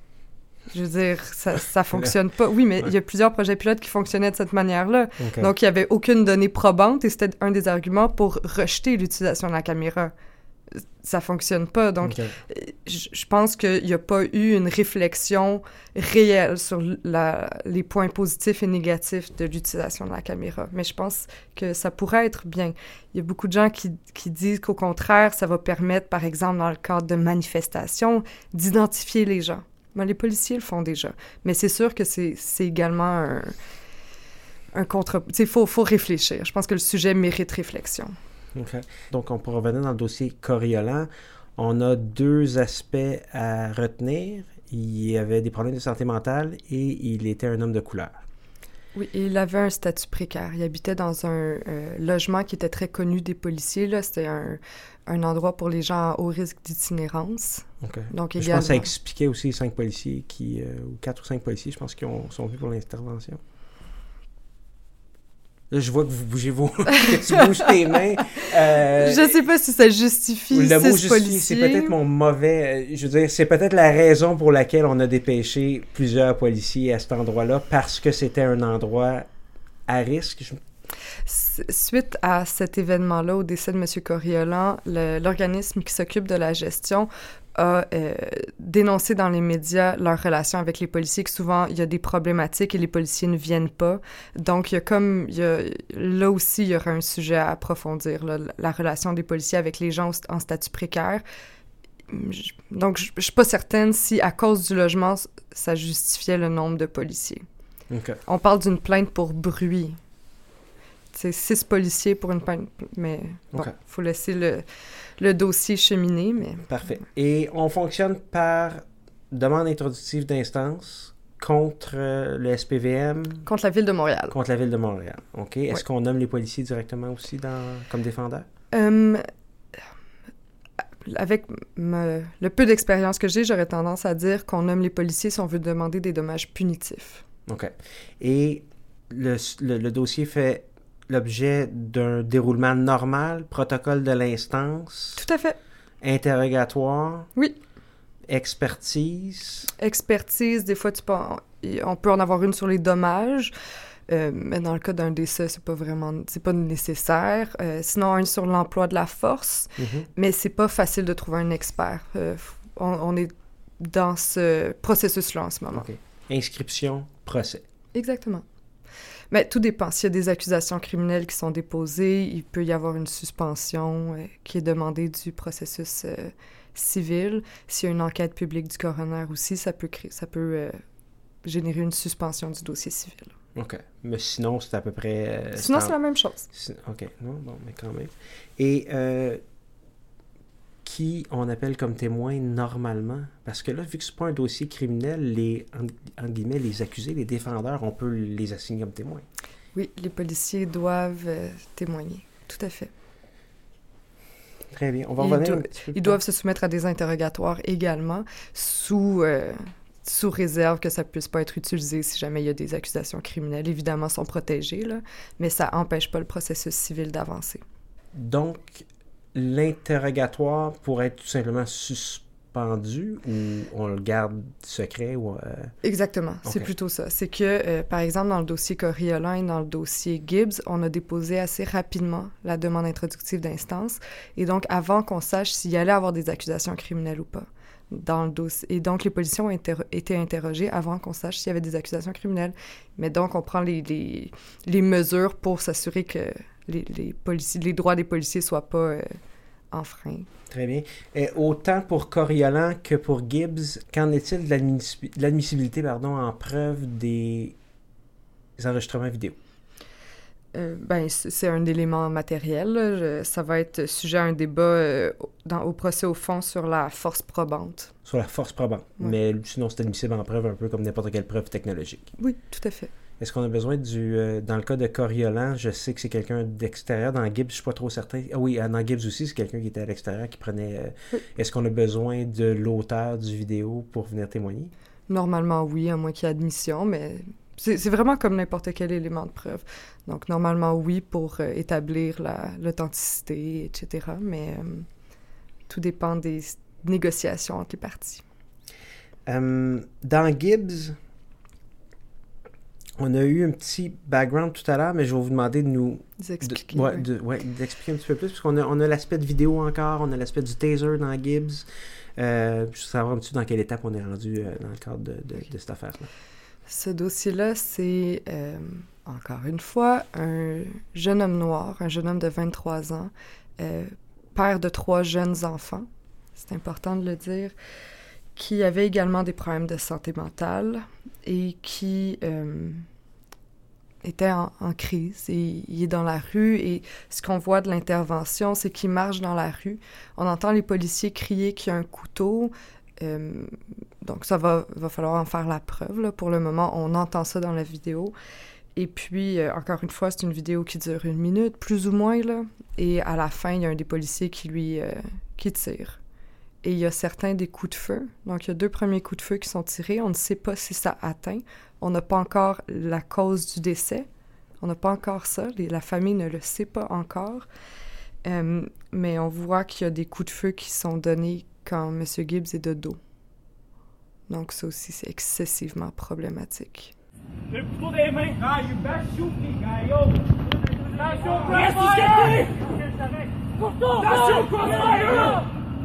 Je veux dire, ça, ça fonctionne pas. Oui, mais il y a plusieurs projets pilotes qui fonctionnaient de cette manière-là. Donc, il n'y avait aucune donnée probante et c'était un des arguments pour rejeter l'utilisation de la caméra. Ça fonctionne pas. Donc, je pense qu'il n'y a pas eu une réflexion réelle sur la, les points positifs et négatifs de l'utilisation de la caméra. Mais je pense que ça pourrait être bien. Il y a beaucoup de gens qui, qui disent qu'au contraire, ça va permettre, par exemple, dans le cadre de manifestations, d'identifier les gens. Ben, les policiers le font déjà. Mais c'est sûr que c'est également un, un contre... Il faut, faut réfléchir. Je pense que le sujet mérite réflexion. Donc, on pourra revenir dans le dossier Coriolan. On a deux aspects à retenir. Il avait des problèmes de santé mentale et il était un homme de couleur. Oui, il avait un statut précaire. Il habitait dans un euh, logement qui était très connu des policiers. C'était un, un endroit pour les gens à haut risque d'itinérance. Donc, Je également... pense que ça expliquait aussi les cinq policiers qui, euh, ou quatre ou cinq policiers, je pense, qui ont, sont venus pour l'intervention. Là, je vois que vous bougez vos... que tu bouges tes mains. Euh, Je sais pas si ça justifie Le mot c'est peut-être mon mauvais. euh, Je veux dire, c'est peut-être la raison pour laquelle on a dépêché plusieurs policiers à cet endroit-là, parce que c'était un endroit à risque. Je- Suite à cet événement-là, au décès de M. Coriolan, l'organisme qui s'occupe de la gestion a euh, dénoncé dans les médias leur relation avec les policiers, que souvent il y a des problématiques et les policiers ne viennent pas. Donc, il y a comme, il y a- là aussi, il y aura un sujet à approfondir, là, la relation des policiers avec les gens en statut précaire. Donc, je je suis pas certaine si, à cause du logement, ça justifiait le nombre de policiers. On parle d'une plainte pour bruit. C'est six policiers pour une plainte, mais bon, Ok. faut laisser le, le dossier cheminer, mais... Parfait. Et on fonctionne par demande introductive d'instance contre euh, le SPVM, Contre la Ville de Montréal. contre la ville de Montréal. OK. Est-ce qu'on nomme les policiers directement aussi dans... comme défendeurs? Euh, avec me- le peu d'expérience que j'ai, j'aurais tendance à dire qu'on nomme les policiers si on veut demander des dommages punitifs. OK. Et le, le- le dossier fait l'objet d'un déroulement normal, protocole de l'instance, Tout à fait. interrogatoire, Oui. expertise. Expertise, des fois, tu peux en- on peut en avoir une sur les dommages, euh, mais dans le cas d'un décès, c'est pas vraiment, c'est pas nécessaire. Euh, sinon, un sur l'emploi de la force, Mhm. mais c'est pas facile de trouver un expert. Euh, on, on est dans ce processus-là en ce moment. OK. Inscription, procès. Exactement. Mais tout dépend. S'il y a des accusations criminelles qui sont déposées, il peut y avoir une suspension euh, qui est demandée du processus euh, civil. S'il y a une enquête publique du coroner aussi, ça peut, créer, ça peut euh, générer une suspension du dossier civil. OK. Mais sinon, c'est à peu près... euh, Sinon, c'est la même chose. OK. Non, bon, mais quand même. Et euh, qui on appelle comme témoin normalement? Parce que là, vu que c'est pas un dossier criminel, les, en, en guillemets, les accusés, les défendeurs, on peut les assigner comme témoins. Oui, les policiers doivent euh, témoigner. Tout à fait. Très bien. On va Ils revenir do- Ils doivent se soumettre à des interrogatoires également, sous, euh, sous réserve que ça ne puisse pas être utilisé si jamais il y a des accusations criminelles. Évidemment, ils sont protégés, là, mais ça n'empêche pas le processus civil d'avancer. Donc, l'interrogatoire pourrait être tout simplement suspendu ou on le garde secret ou... euh, Exactement, c'est plutôt ça. C'est que, euh, par exemple, dans le dossier Coriolan et dans le dossier Gibbs, on a déposé assez rapidement la demande introductive d'instance, et donc avant qu'on sache s'il y allait avoir des accusations criminelles ou pas dans le dossier. Et donc, les policiers ont été interrogés avant qu'on sache s'il y avait des accusations criminelles. Mais donc, on prend les, les, les mesures pour s'assurer que les, les, policiers, les droits des policiers soient pas euh, enfreints. Très bien. Et autant pour Coriolan que pour Gibbs, qu'en est-il de l'admissi- de l'admissibilité pardon, en preuve des enregistrements vidéo? Euh, ben, c'est un élément matériel. Je- ça va être sujet à un débat euh, dans, au procès au fond sur la force probante. Sur la force probante. Ouais. Mais sinon, c'est admissible en preuve un peu comme n'importe quelle preuve technologique. Oui, tout à fait. Est-ce qu'on a besoin du... euh, dans le cas de Coriolan, je sais que c'est quelqu'un d'extérieur. Dans Gibbs, je suis pas trop certain. Ah oui, euh, dans Gibbs aussi, c'est quelqu'un qui était à l'extérieur, qui prenait... euh, Oui. Est-ce qu'on a besoin de l'auteur du vidéo pour venir témoigner? Normalement, oui, à moins qu'il y ait admission, mais c'est vraiment comme n'importe quel élément de preuve. Donc, normalement, oui, pour euh, établir la- l'authenticité, etc. Mais tout dépend des négociations entre les parties. Dans Gibbs, On a eu un petit background tout à l'heure, mais je vais vous demander de nous D'expliquer. de- ouais, oui. de- ouais, d'expliquer un petit peu plus, parce qu'on a, on a l'aspect de vidéo encore, on a l'aspect du taser dans Gibbs. Euh, je veux savoir un petit peu dans quelle étape on est rendu euh, dans le cadre de, de- de cette affaire-là. Ce dossier-là, c'est euh, encore une fois un jeune homme noir, un jeune homme de 23 ans, euh, père de trois jeunes enfants, c'est important de le dire, qui avait également des problèmes de santé mentale et qui euh, était en, crise. Et il est dans la rue et ce qu'on voit de l'intervention, c'est qu'il marche dans la rue. On entend les policiers crier qu'il y a un couteau. Euh, donc, ça va, va falloir en faire la preuve. Là. Pour le moment, on entend ça dans la vidéo. Et puis, euh, encore une fois, c'est une vidéo qui dure une minute, plus ou moins. Là. Et à la fin, il y a un des policiers qui lui qui tire. Et il y a certains des coups de feu. Donc, il y a deux premiers coups de feu qui sont tirés. On ne sait pas si ça atteint. On n'a pas encore la cause du décès. On n'a pas encore ça. La famille ne le sait pas encore. Euh, mais on voit qu'il y a des coups de feu qui sont donnés quand M. Gibbs est de dos. Donc ça aussi, c'est excessivement problématique.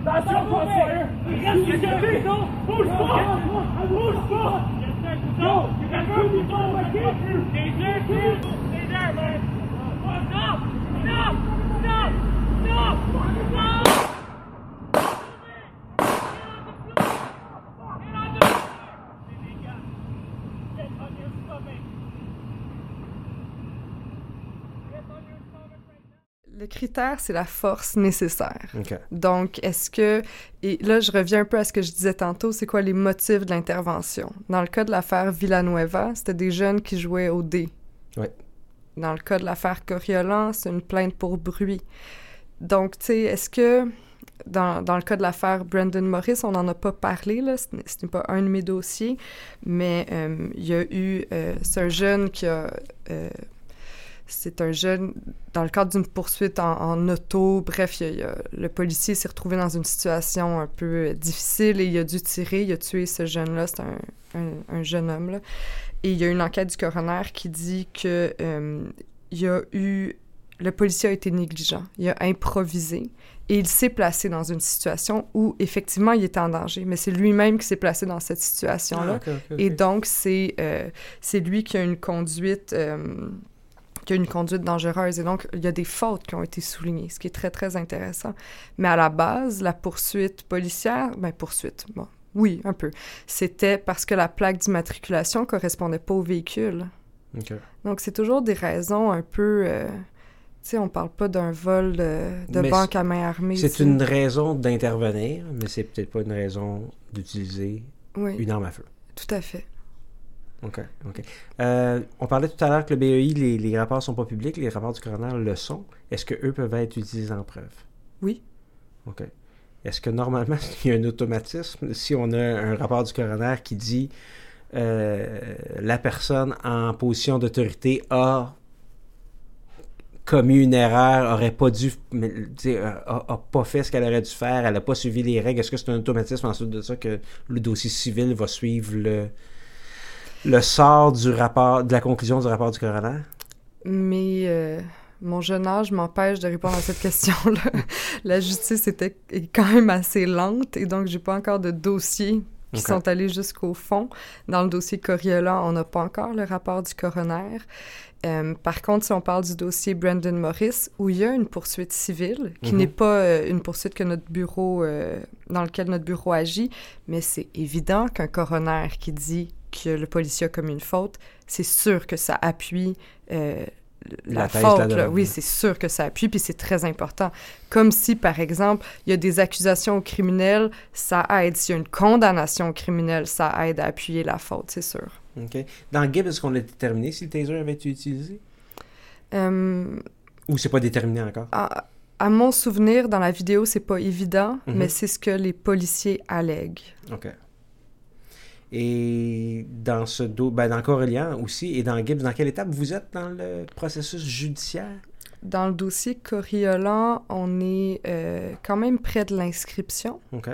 Le couteau des mains. Ah, you back shoot me, guy, yo. Attention, crossfire! Attention, crossfire! Attention, crossfire! Reste ici, Bouge pas! Bouge pas! Yo, il reste un bouton, ok? Stay there, kid. Stay there, man. Stop! Stop! Stop! Stop! Stop! Le critère, c'est la force nécessaire. Donc, est-ce que... Et là, je reviens un peu à ce que je disais tantôt, c'est quoi les motifs de l'intervention? Dans le cas de l'affaire Villanueva, c'était des jeunes qui jouaient au dé. Ouais. Dans le cas de l'affaire Coriolan, c'est une plainte pour bruit. Donc, tu sais, est-ce que... Dans, dans le cas de l'affaire Brandon Morris, on n'en a pas parlé, là, ce n'est ce pas un de mes dossiers, mais euh, il y a eu... euh, c'est un jeune qui a... euh, c'est un jeune, dans le cadre d'une poursuite en, en auto, bref, il y a- il y a- le policier s'est retrouvé dans une situation un peu euh, difficile et il a dû tirer, il a tué ce jeune-là, c'est un, un- un jeune homme, là. Et il y a une enquête du coroner qui dit que euh, il y a eu... Le policier a été négligent, il a improvisé et il s'est placé dans une situation où, effectivement, il était en danger, mais c'est lui-même qui s'est placé dans cette situation-là. Ah. Et donc, c'est euh, c'est lui qui a une conduite... euh, qui a une conduite dangereuse. Et donc, il y a des fautes qui ont été soulignées, ce qui est très, très intéressant. Mais à la base, la poursuite policière, ben poursuite, bon, oui, un peu, c'était parce que la plaque d'immatriculation correspondait pas au véhicule. Donc, c'est toujours des raisons un peu... euh, tu sais, on parle pas d'un vol de, banque à main armée. C'est une raison d'intervenir, mais c'est peut-être pas une raison d'utiliser Oui, une arme à feu. tout à fait. OK, OK. Euh, on parlait tout à l'heure que le BEI, les, les rapports sont pas publics, les rapports du coroner le sont. Est-ce que eux peuvent être utilisés en preuve? Oui. OK. Est-ce que normalement, il y a un automatisme si on a un rapport du coroner qui dit euh, la personne en position d'autorité a commis une erreur, aurait pas dû, a, a pas fait ce qu'elle aurait dû faire, elle a pas suivi les règles. Est-ce que c'est un automatisme ensuite de ça que le dossier civil va suivre le, le sort du rapport, de la conclusion du rapport du coroner? Mais euh, mon jeune âge m'empêche de répondre à cette question-là. La justice était est quand même assez lente et donc j'ai pas encore de dossiers qui sont allés jusqu'au fond. Dans le dossier Coriolan, on n'a pas encore le rapport du coroner. Euh, par contre, si on parle du dossier Brandon Morris, où il y a une poursuite civile, qui Mhm. n'est pas euh, une poursuite que notre bureau, euh, dans lequel notre bureau agit, mais c'est évident qu'un coroner qui dit que le policier a commis une faute, c'est sûr que ça appuie euh, la, La thèse faute. la là. Oui, c'est sûr que ça appuie, puis c'est très important. Comme si, par exemple, il y a des accusations au criminel, ça aide. S'il y a une condamnation au criminel, ça aide à appuyer la faute, c'est sûr. OK. Dans Gibbs, est-ce qu'on a déterminé si le taser avait été utilisé? Euh, Ou c'est pas déterminé encore? à, à mon souvenir, dans la vidéo, c'est pas évident, Mhm. mais c'est ce que les policiers allèguent. OK. Et dans ce dos, ben dans Corélien aussi, et dans Gibbs, dans quelle étape vous êtes dans le processus judiciaire? Dans le dossier Coriolan, on est euh, quand même près de l'inscription. OK.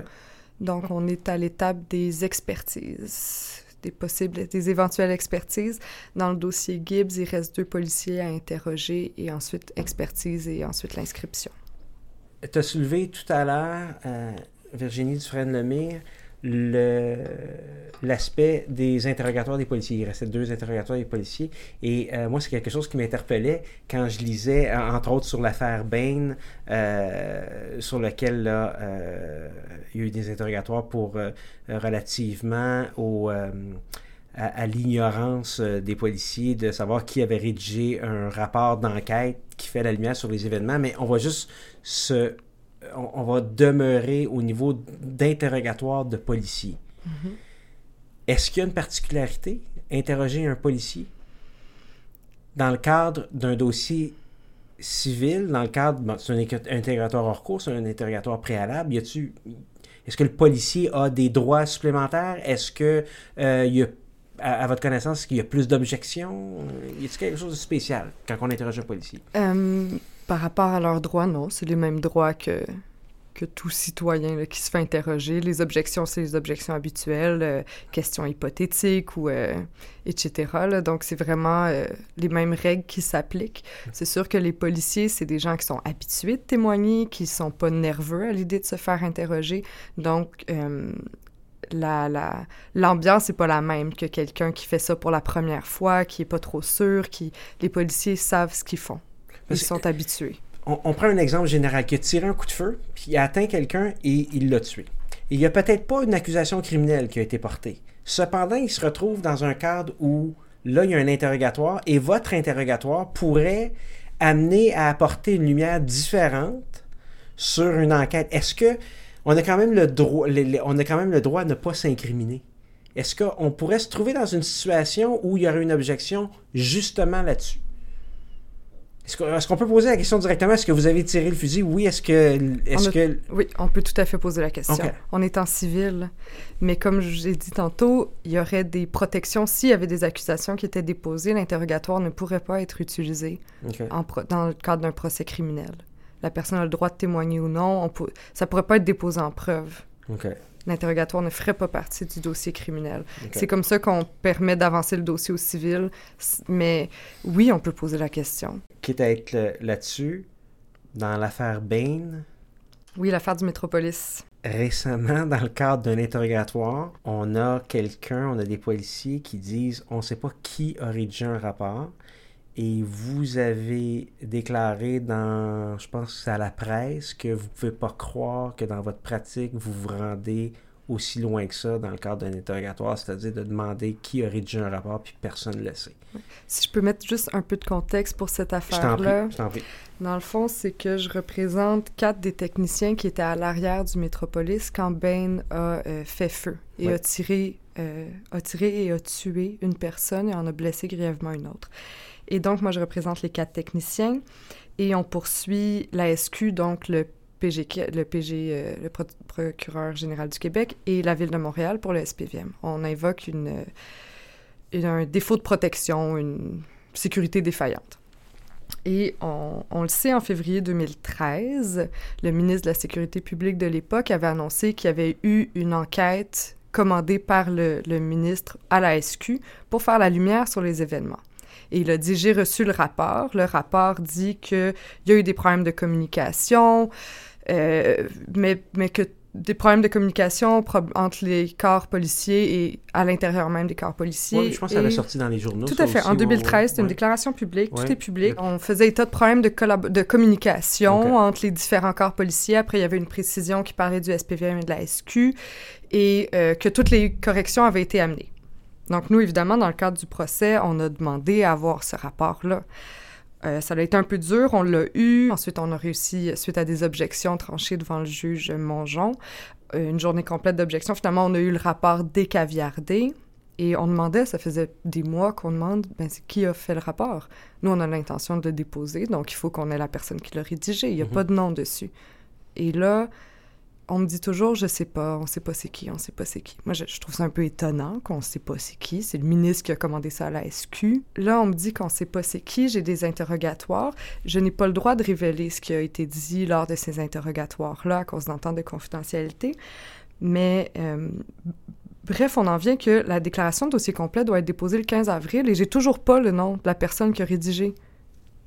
Donc, on est à l'étape des expertises, des possibles, des éventuelles expertises. Dans le dossier Gibbs, il reste deux policiers à interroger et ensuite expertise et ensuite l'inscription. Tu as soulevé tout à l'heure, euh, Virginie Dufresne-Lemire, l'aspect des interrogatoires des policiers. Il restait deux interrogatoires des policiers. Et euh, moi, c'est quelque chose qui m'interpellait quand je lisais, entre autres sur l'affaire Bain, euh, sur lequel là, euh, il y a eu des interrogatoires pour relativement à, à l'ignorance des policiers de savoir qui avait rédigé un rapport d'enquête qui fait la lumière sur les événements. Mais on va juste se on, va demeurer au niveau d'interrogatoire de policiers. Mm-hmm. Est-ce qu'il y a une particularité, interroger un policier, dans le cadre d'un dossier civil, dans le cadre, c'est un interrogatoire hors cours, c'est un interrogatoire préalable, y a-tu, est-ce que le policier a des droits supplémentaires? Est-ce que euh, y a, à, votre connaissance, qu'il y a plus d'objections? Y a-t-il quelque chose de spécial quand on interroge un policier? Euh, par rapport à leurs droits, non. C'est les mêmes droits que, que tout citoyen qui se fait interroger. Les objections, c'est les objections habituelles, euh, questions hypothétiques ou euh, etc. Donc, c'est vraiment euh, les mêmes règles qui s'appliquent. C'est sûr que les policiers, c'est des gens qui sont habitués de témoigner, qui sont pas nerveux à l'idée de se faire interroger. Donc, la, la, l'ambiance n'est pas la même que quelqu'un qui fait ça pour la première fois, qui est pas trop sûr, qui... Les policiers savent ce qu'ils font. Ils sont habitués. On, prend un exemple général qui a tiré un coup de feu, puis il a atteint quelqu'un et il l'a tué. il n'y a peut-être pas une accusation criminelle qui a été portée. Cependant, il se retrouve dans un cadre où là, il y a un interrogatoire et votre interrogatoire pourrait amener à apporter une lumière différente sur une enquête. Est-ce que on a quand même le droit, on a quand même le droit de ne pas s'incriminer? Est-ce qu'on pourrait se trouver dans une situation où il y aurait une objection justement là-dessus? Est-ce qu'on peut poser la question directement? Est-ce que vous avez tiré le fusil? Oui. Est-ce que, est que... Oui, on peut tout à fait poser la question. On est en civil, mais comme j'ai dit tantôt, il y aurait des protections. S'il y avait des accusations qui étaient déposées, l'interrogatoire ne pourrait pas être utilisé dans le cadre d'un procès criminel. La personne a le droit de témoigner ou non. On peut... Ça pourrait pas être déposé en preuve. L'interrogatoire ne ferait pas partie du dossier criminel. C'est comme ça qu'on permet d'avancer le dossier au civil, mais oui, on peut poser la question. Quitte à être là-dessus, dans l'affaire Bain. Oui, l'affaire du Métropolis. Récemment, dans le cadre d'un interrogatoire, on a quelqu'un, on a des policiers qui disent on ne sait pas qui a rédigé un rapport, et vous avez déclaré dans, je pense que c'est à la presse, que vous ne pouvez pas croire que dans votre pratique, vous vous rendez aussi loin que ça dans le cadre d'un interrogatoire, c'est-à-dire de demander qui a rédigé un rapport, puis personne ne le sait. Si je peux mettre juste un peu de contexte pour cette affaire-là. Dans le fond, c'est que je représente quatre des techniciens qui étaient à l'arrière du Métropolis quand Bain a euh, fait feu et a, tiré, euh, a tiré et a tué une personne et en a blessé grièvement une autre. Et donc, moi, je représente les quatre techniciens et on poursuit la SQ, donc le Le, PG, euh, le procureur général du Québec et la Ville de Montréal pour le SPVM. On invoque une, un défaut de protection, une sécurité défaillante. Et on, on, le sait, en février 2013, le ministre de la Sécurité publique de l'époque avait annoncé qu'il y avait eu une enquête commandée par le, le ministre à la SQ pour faire la lumière sur les événements. Et il a dit, j'ai reçu le rapport. Le rapport dit qu'il y a eu des problèmes de communication, euh, mais, mais que des problèmes de communication entre les corps policiers et à l'intérieur même des corps policiers. Oui, je pense que ça avait sorti dans les journaux. Tout à fait. en 2013, c'était une déclaration publique, tout est public. On faisait état de problèmes de, de communication entre les différents corps policiers. Après, il y avait une précision qui parlait du SPVM et de la SQ et euh, que toutes les corrections avaient été amenées. Donc, nous, évidemment, dans le cadre du procès, on a demandé à avoir ce rapport-là. Euh, ça a été un peu dur, on l'a eu. Ensuite, on a réussi, suite à des objections tranchées devant le juge Mongeon, euh, une journée complète d'objections. Finalement, on a eu le rapport décaviardé. Et on demandait, ça faisait des mois qu'on demande, ben, c'est qui a fait le rapport? Nous, on a l'intention de le déposer, donc il faut qu'on ait la personne qui l'a rédigé. Il n'y a mm-hmm. pas de nom dessus. Et là, on me dit toujours, je sais pas, on sait pas c'est qui, on sait pas c'est qui. Moi, je, trouve ça un peu étonnant qu'on sait pas c'est qui. C'est le ministre qui a commandé ça à la SQ. Là, on me dit qu'on sait pas c'est qui, j'ai des interrogatoires. Je n'ai pas le droit de révéler ce qui a été dit lors de ces interrogatoires-là à cause d'entente de confidentialité. Mais euh, bref, on en vient que la déclaration de dossier complet doit être déposée le 15 avril et j'ai toujours pas le nom de la personne qui a rédigé.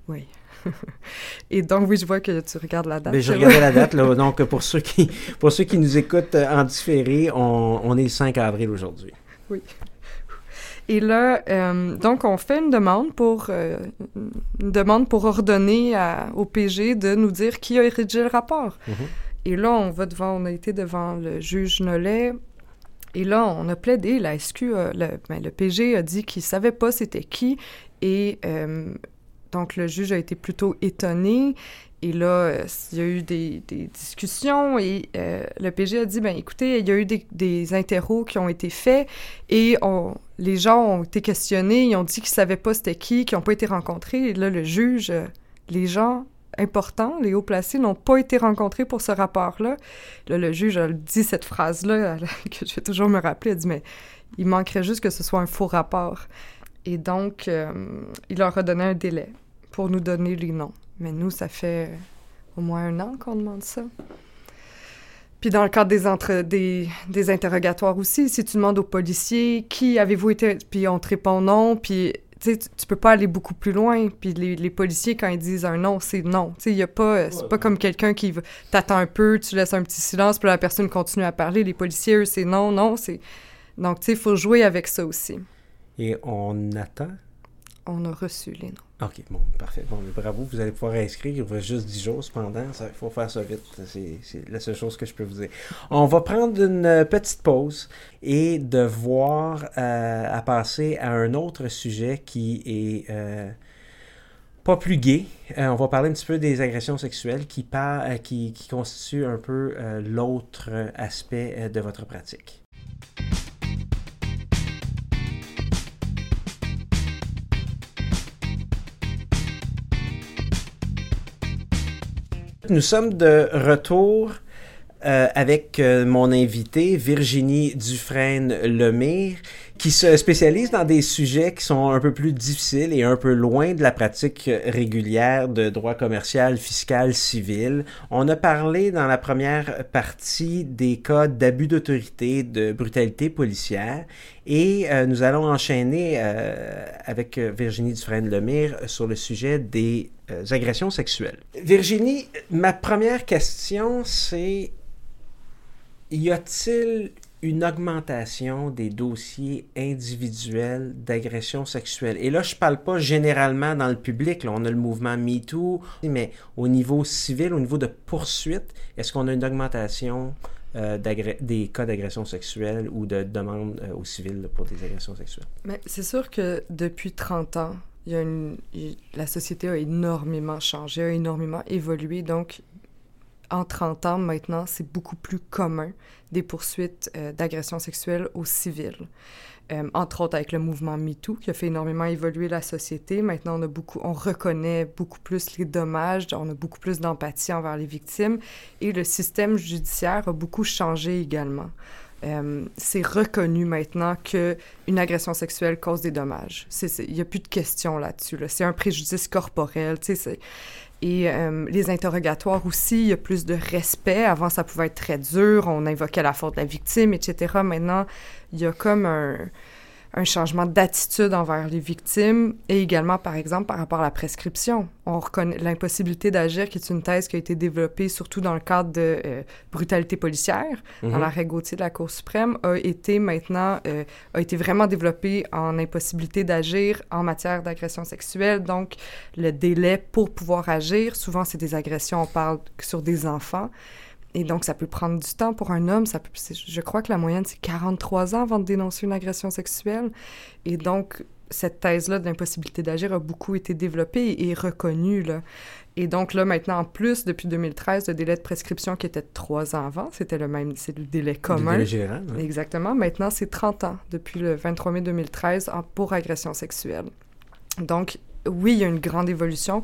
Oui. et donc, oui, je vois que tu regardes la date. Mais je regardais la date, là. Donc, pour ceux qui, pour ceux qui nous écoutent en différé, on, on est le 5 avril aujourd'hui. Oui. Et là, euh, donc, on fait une demande pour, euh, une demande pour ordonner à, au PG de nous dire qui a rédigé le rapport. Mhm. Et là, on va devant, on a été devant le juge Nollet. Et là, on a plaidé, la SQ, a- le, ben, le PG a dit qu'il savait pas c'était qui. Et euh, donc, le juge a été plutôt étonné. Et là, euh, il y a eu des, discussions et euh, le PG a dit, ben écoutez, il y a eu des, des qui ont été faits et on, les gens ont été questionnés, ils ont dit qu'ils savaient pas c'était qui, qu'ils n'ont pas été rencontrés. Et là, le juge, euh, les gens importants, les hauts placés, n'ont pas été rencontrés pour ce rapport-là. Là, le juge a dit cette phrase-là que je vais toujours me rappeler. Il a dit, mais il manquerait juste que ce soit un faux rapport. Et donc, euh, il leur a donné un délai pour nous donner les noms. Mais nous, ça fait au moins un an qu'on demande ça. Puis dans le cadre des, entre, des, des interrogatoires aussi, si tu demandes aux policiers qui avez-vous été, puis on te répond non, puis tu tu peux pas aller beaucoup plus loin. Puis les, les policiers, quand ils disent un non, c'est non. Tu sais, y a pas, c'est pas comme quelqu'un qui t'attend un peu, tu laisses un petit silence, puis la personne continue à parler. Les policiers, eux, c'est non, non, c'est... Donc, tu sais, il faut jouer avec ça aussi. Et on attend? On a reçu les noms. OK, bon, parfait. Bon, mais bravo, vous allez pouvoir inscrire. Il reste juste 10 jours cependant. Il faut faire ça vite. C'est la seule chose que je peux vous dire. On va prendre une euh, petite pause et de voir euh, à passer à un autre sujet qui est euh, pas plus gai. Euh, on va parler un petit peu des agressions sexuelles qui, par, euh, qui, qui constituent un peu euh, l'autre aspect de votre pratique. Nous sommes de retour euh, avec euh, mon invité Virginie Dufresne-Lemire, qui se spécialise dans des sujets qui sont un peu plus difficiles et un peu loin de la pratique régulière de droit commercial, fiscal, civil. On a parlé dans la première partie des cas d'abus d'autorité, de brutalité policière, et euh, nous allons enchaîner euh, avec Virginie Dufresne-Lemire sur le sujet des euh, agressions sexuelles. Virginie, ma première question, c'est y a-t-il une augmentation des dossiers individuels d'agression sexuelle? Et là, je parle pas généralement dans le public, on a le mouvement MeToo, mais au niveau civil, au niveau de poursuite, est-ce qu'on a une augmentation euh, des cas d'agression sexuelle ou de demandes euh, au civil pour des agressions sexuelles? Mais c'est sûr que depuis 30 ans, la société a énormément changé, a énormément évolué. Donc, en 30 ans maintenant, c'est beaucoup plus commun des poursuites euh, d'agressions sexuelles au civil. Euh, entre autres avec le mouvement MeToo, qui a fait énormément évoluer la société. Maintenant, on, a beaucoup, on reconnaît beaucoup plus les dommages, on a beaucoup plus d'empathie envers les victimes et le système judiciaire a beaucoup changé également. Euh, c'est reconnu maintenant que une agression sexuelle cause des dommages. Il n'y a plus de question là-dessus. Là. C'est un préjudice corporel. Et euh, les interrogatoires aussi, il y a plus de respect. Avant, ça pouvait être très dur. On invoquait la faute de la victime, etc. Maintenant, il y a comme un, un changement d'attitude envers les victimes et également, par exemple, par rapport à la prescription. On reconnaît l'impossibilité d'agir, qui est une thèse qui a été développée surtout dans le cadre de euh, brutalité policière, dans Mhm. l'arrêt Gauthier de la Cour suprême, a été maintenant, euh, a été vraiment développée en impossibilité d'agir en matière d'agression sexuelle. Donc, le délai pour pouvoir agir, souvent, c'est des agressions, on parle sur des enfants. Et donc, ça peut prendre du temps pour un homme. Ça peut, je crois que la moyenne, c'est 43 ans avant de dénoncer une agression sexuelle. Et donc, cette thèse-là de l'impossibilité d'agir a beaucoup été développée et reconnue. Là. Et donc, là, maintenant, en plus, depuis 2013, le délai de prescription qui était de trois ans avant, c'était le même, c'est le délai commun. Le délai général, ouais. Exactement. Maintenant, c'est 30 ans depuis le 23 mai 2013 en- pour agression sexuelle. Donc, oui, il y a une grande évolution,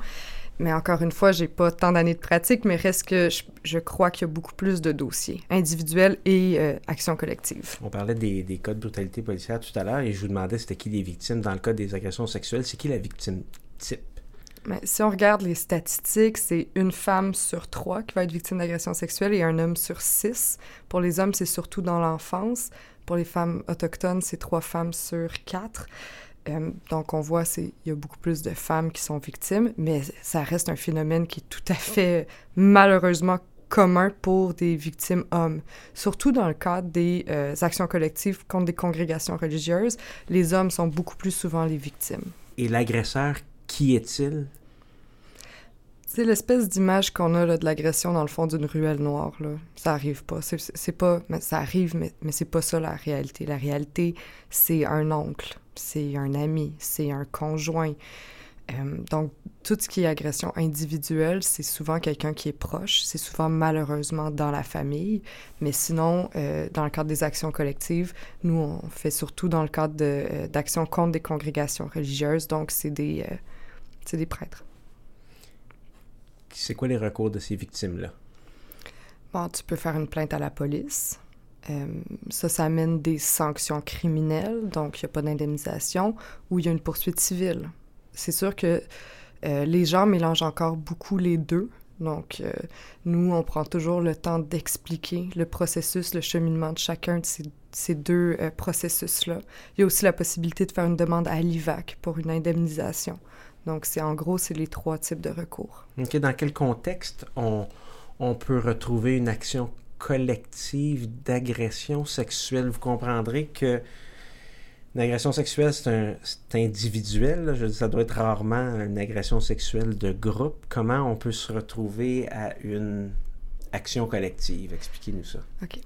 mais encore une fois, j'ai pas tant d'années de pratique, mais reste que je, je crois qu'il y a beaucoup plus de dossiers individuels et euh, actions collectives. On parlait des, des cas de brutalité policière tout à l'heure et je vous demandais c'était qui les victimes. Dans le cas des agressions sexuelles, c'est qui la victime type? Mais si on regarde les statistiques, c'est une femme sur trois qui va être victime d'agression sexuelle et un homme sur six. Pour les hommes, c'est surtout dans l'enfance. Pour les femmes autochtones, c'est trois femmes sur quatre. Euh, donc, on voit qu'il y a beaucoup plus de femmes qui sont victimes, mais ça reste un phénomène qui est tout à fait, malheureusement, commun pour des victimes hommes. Surtout dans le cadre des euh, actions collectives contre des congrégations religieuses, les hommes sont beaucoup plus souvent les victimes. Et l'agresseur, qui est-il? C'est l'espèce d'image qu'on a là, de l'agression dans le fond d'une ruelle noire. Là. Ça arrive pas. C'est pas. Mais ça arrive, mais, mais c'est pas ça la réalité. La réalité, c'est un oncle, c'est un ami, c'est un conjoint. Euh, donc, tout ce qui est agression individuelle, c'est souvent quelqu'un qui est proche, c'est souvent malheureusement dans la famille, mais sinon, euh, dans le cadre des actions collectives, nous, on fait surtout dans le cadre euh, d'actions contre des congrégations religieuses, donc c'est des, c'est des prêtres. C'est quoi les recours de ces victimes-là? Bon, tu peux faire une plainte à la police. Ça, ça amène des sanctions criminelles, donc il n'y a pas d'indemnisation, ou il y a une poursuite civile c'est sûr que euh, les gens mélangent encore beaucoup les deux. Donc, euh, nous, on prend toujours le temps d'expliquer le processus, le cheminement de chacun de ces, deux euh, processus-là. Il y a aussi la possibilité de faire une demande à l'IVAC pour une indemnisation. Donc, c'est en gros, c'est les trois types de recours. OK. Dans quel contexte on, on peut retrouver une action collective d'agression sexuelle? Vous comprendrez que L'agression sexuelle, c'est individuel. Je dis, ça doit être rarement une agression sexuelle de groupe. Comment on peut se retrouver à une action collective? Expliquez-nous ça. OK.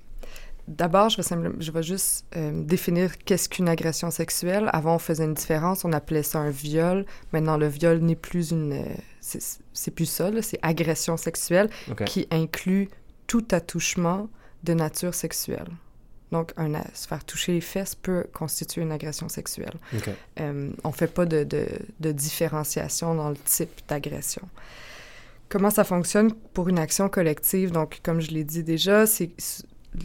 D'abord, je vais, je vais juste euh, définir qu'est-ce qu'une agression sexuelle. Avant, on faisait une différence, on appelait ça un viol. Maintenant, le viol n'est plus une... Euh, c'est plus ça, c'est agression sexuelle qui inclut tout attouchement de nature sexuelle. Donc, un, se faire toucher les fesses peut constituer une agression sexuelle. Euh, on ne fait pas de, de, différenciation dans le type d'agression. Comment ça fonctionne pour une action collective? Donc, comme je l'ai dit déjà, c'est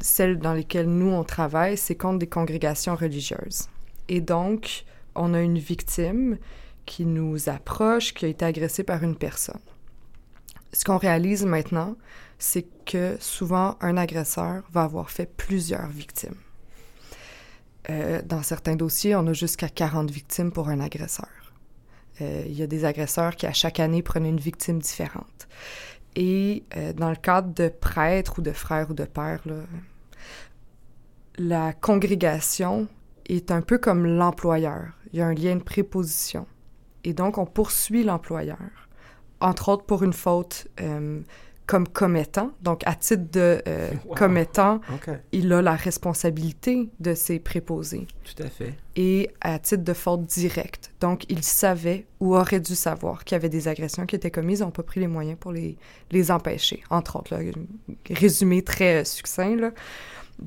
celle dans lesquelles nous, on travaille, c'est contre des congrégations religieuses. Et donc, on a une victime qui nous approche, qui a été agressée par une personne. Ce qu'on réalise maintenant, c'est que souvent un agresseur va avoir fait plusieurs victimes. Euh, dans certains dossiers, on a jusqu'à 40 victimes pour un agresseur. Euh, il y a des agresseurs qui, à chaque année, prenaient une victime différente. Et euh, dans le cadre de prêtres ou de frères ou de pères, la congrégation est un peu comme l'employeur. Il y a un lien de préposition. Et donc, on poursuit l'employeur, entre autres pour une faute comme commettant. Donc, à titre de euh, commettant, il a la responsabilité de ses préposés. Tout à fait. Et à titre de faute directe. Donc, il savait ou aurait dû savoir qu'il y avait des agressions qui étaient commises. On n'a pas pris les moyens pour les, les empêcher, entre autres. Là, résumé très euh, succinct, là.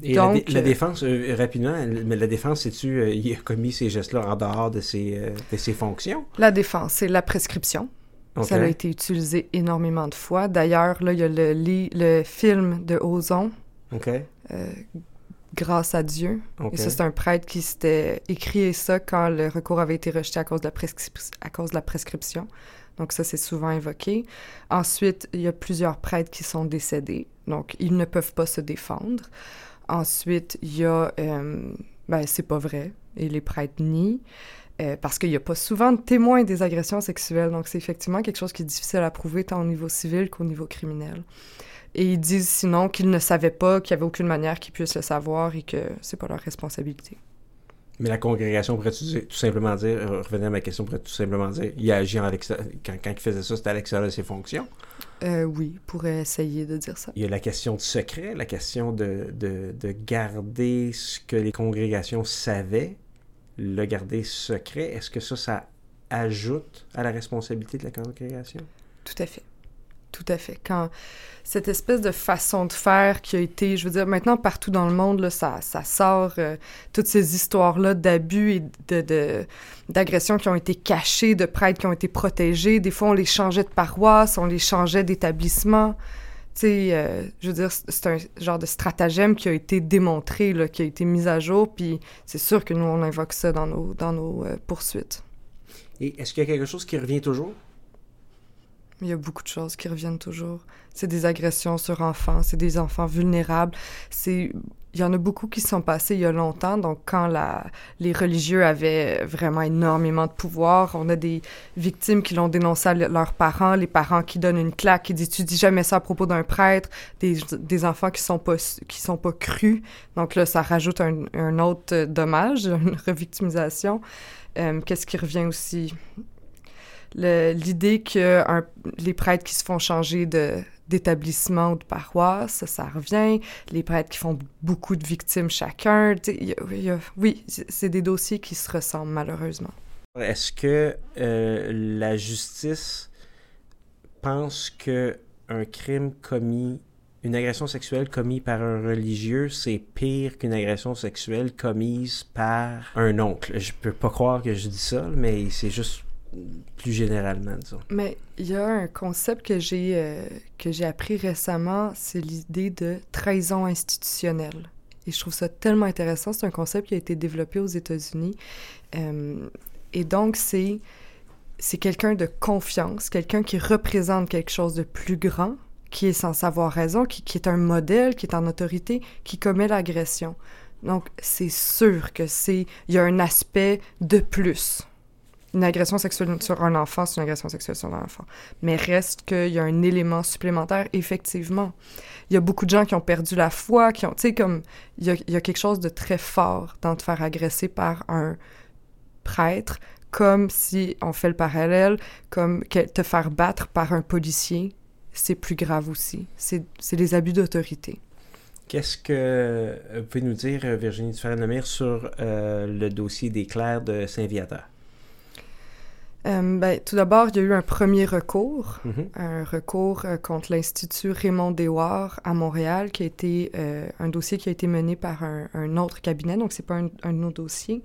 Et Donc, la, euh, défense, rapidement, mais la défense, c'est-tu, il a commis ces gestes-là en dehors de ses, de ses fonctions? La défense, c'est la prescription. Ça a été utilisé énormément de fois. D'ailleurs, là, il y a le, le film de Ozon. Euh, grâce à Dieu. Et ça, c'est un prêtre qui s'était écrit ça quand le recours avait été rejeté à cause de la, à cause de la prescription. Donc ça, c'est souvent évoqué. Ensuite, il y a plusieurs prêtres qui sont décédés. Donc, ils ne peuvent pas se défendre. Ensuite, il y a... Euh, ben, c'est pas vrai. Et les prêtres nient. Euh, parce qu'il n'y a pas souvent de témoins des agressions sexuelles. Donc, c'est effectivement quelque chose qui est difficile à prouver tant au niveau civil qu'au niveau criminel. Et ils disent sinon qu'ils ne savaient pas, qu'il n'y avait aucune manière qu'ils puissent le savoir et que c'est pas leur responsabilité. Mais la congrégation pourrait tout simplement dire, euh, revenir à ma question, pourrait tout simplement dire, il a agi quand, quand il faisait ça, c'était à l'extérieur de ses fonctions? Euh, oui, pourrait essayer de dire ça. Il y a la question du secret, la question de, de, de garder ce que les congrégations savaient le garder secret, est-ce que ça, ça ajoute à la responsabilité de la congrégation? Tout à fait. Tout à fait. Quand cette espèce de façon de faire qui a été, je veux dire, maintenant partout dans le monde, ça, ça sort euh, toutes ces histoires-là d'abus et de, d'agressions qui ont été cachées, de prêtres qui ont été protégés. Des fois, on les changeait de paroisse, on les changeait d'établissement. Euh, je veux dire, c'est un genre de stratagème qui a été démontré, là, qui a été mis à jour, puis c'est sûr que nous, on invoque ça dans nos, dans nos euh, poursuites. Et est-ce qu'il y a quelque chose qui revient toujours? Il y a beaucoup de choses qui reviennent toujours. C'est des agressions sur enfants, c'est des enfants vulnérables, c'est il y en a beaucoup qui sont passés il y a longtemps. Donc, quand les religieux avaient vraiment énormément de pouvoir, on a des victimes qui l'ont dénoncé à leurs parents, les parents qui donnent une claque, qui disent « tu dis jamais ça à propos d'un prêtre », des, enfants qui sont pas qui sont pas crus. Donc là, ça rajoute un, autre dommage, une revictimisation. Euh, Qu'est-ce qui revient aussi? L'idée que les prêtres qui se font changer de d'établissement ou de paroisse, ça, revient. Les prêtres qui font beaucoup de victimes chacun. Oui, c'est des dossiers qui se ressemblent malheureusement. Est-ce que euh, la justice pense que un crime commis, une agression sexuelle commise par un religieux, c'est pire qu'une agression sexuelle commise par un oncle? Je peux pas croire que je dis ça, mais c'est juste plus généralement, disons. Mais il y a un concept que j'ai euh, que j'ai appris récemment, c'est l'idée de trahison institutionnelle. Et je trouve ça tellement intéressant. C'est un concept qui a été développé aux États-Unis. Euh, et donc, c'est c'est quelqu'un de confiance, quelqu'un qui représente quelque chose de plus grand, qui est sans savoir raison, qui, qui est un modèle, qui est en autorité, qui commet l'agression. Donc, c'est sûr que c'est... Il y a un aspect de plus une agression sexuelle sur un enfant, c'est une agression sexuelle sur un enfant. Mais reste qu'il y a un élément supplémentaire, effectivement. Il y a beaucoup de gens qui ont perdu la foi, qui ont, tu sais, comme, il y, a, quelque chose de très fort dans te faire agresser par un prêtre, comme si, on fait le parallèle, comme te faire battre par un policier, c'est plus grave aussi. C'est les abus d'autorité. Qu'est-ce que vous pouvez nous dire, Virginie Dufresne-Lemire, sur euh, le dossier des clercs de Saint-Viateur? Euh, ben, tout d'abord, il y a eu un premier recours, mm -hmm. un recours euh, contre l'Institut Raymond Deswar à Montréal, qui a été euh, un dossier qui a été mené par un, un autre cabinet, donc c'est pas un, un de nos dossiers.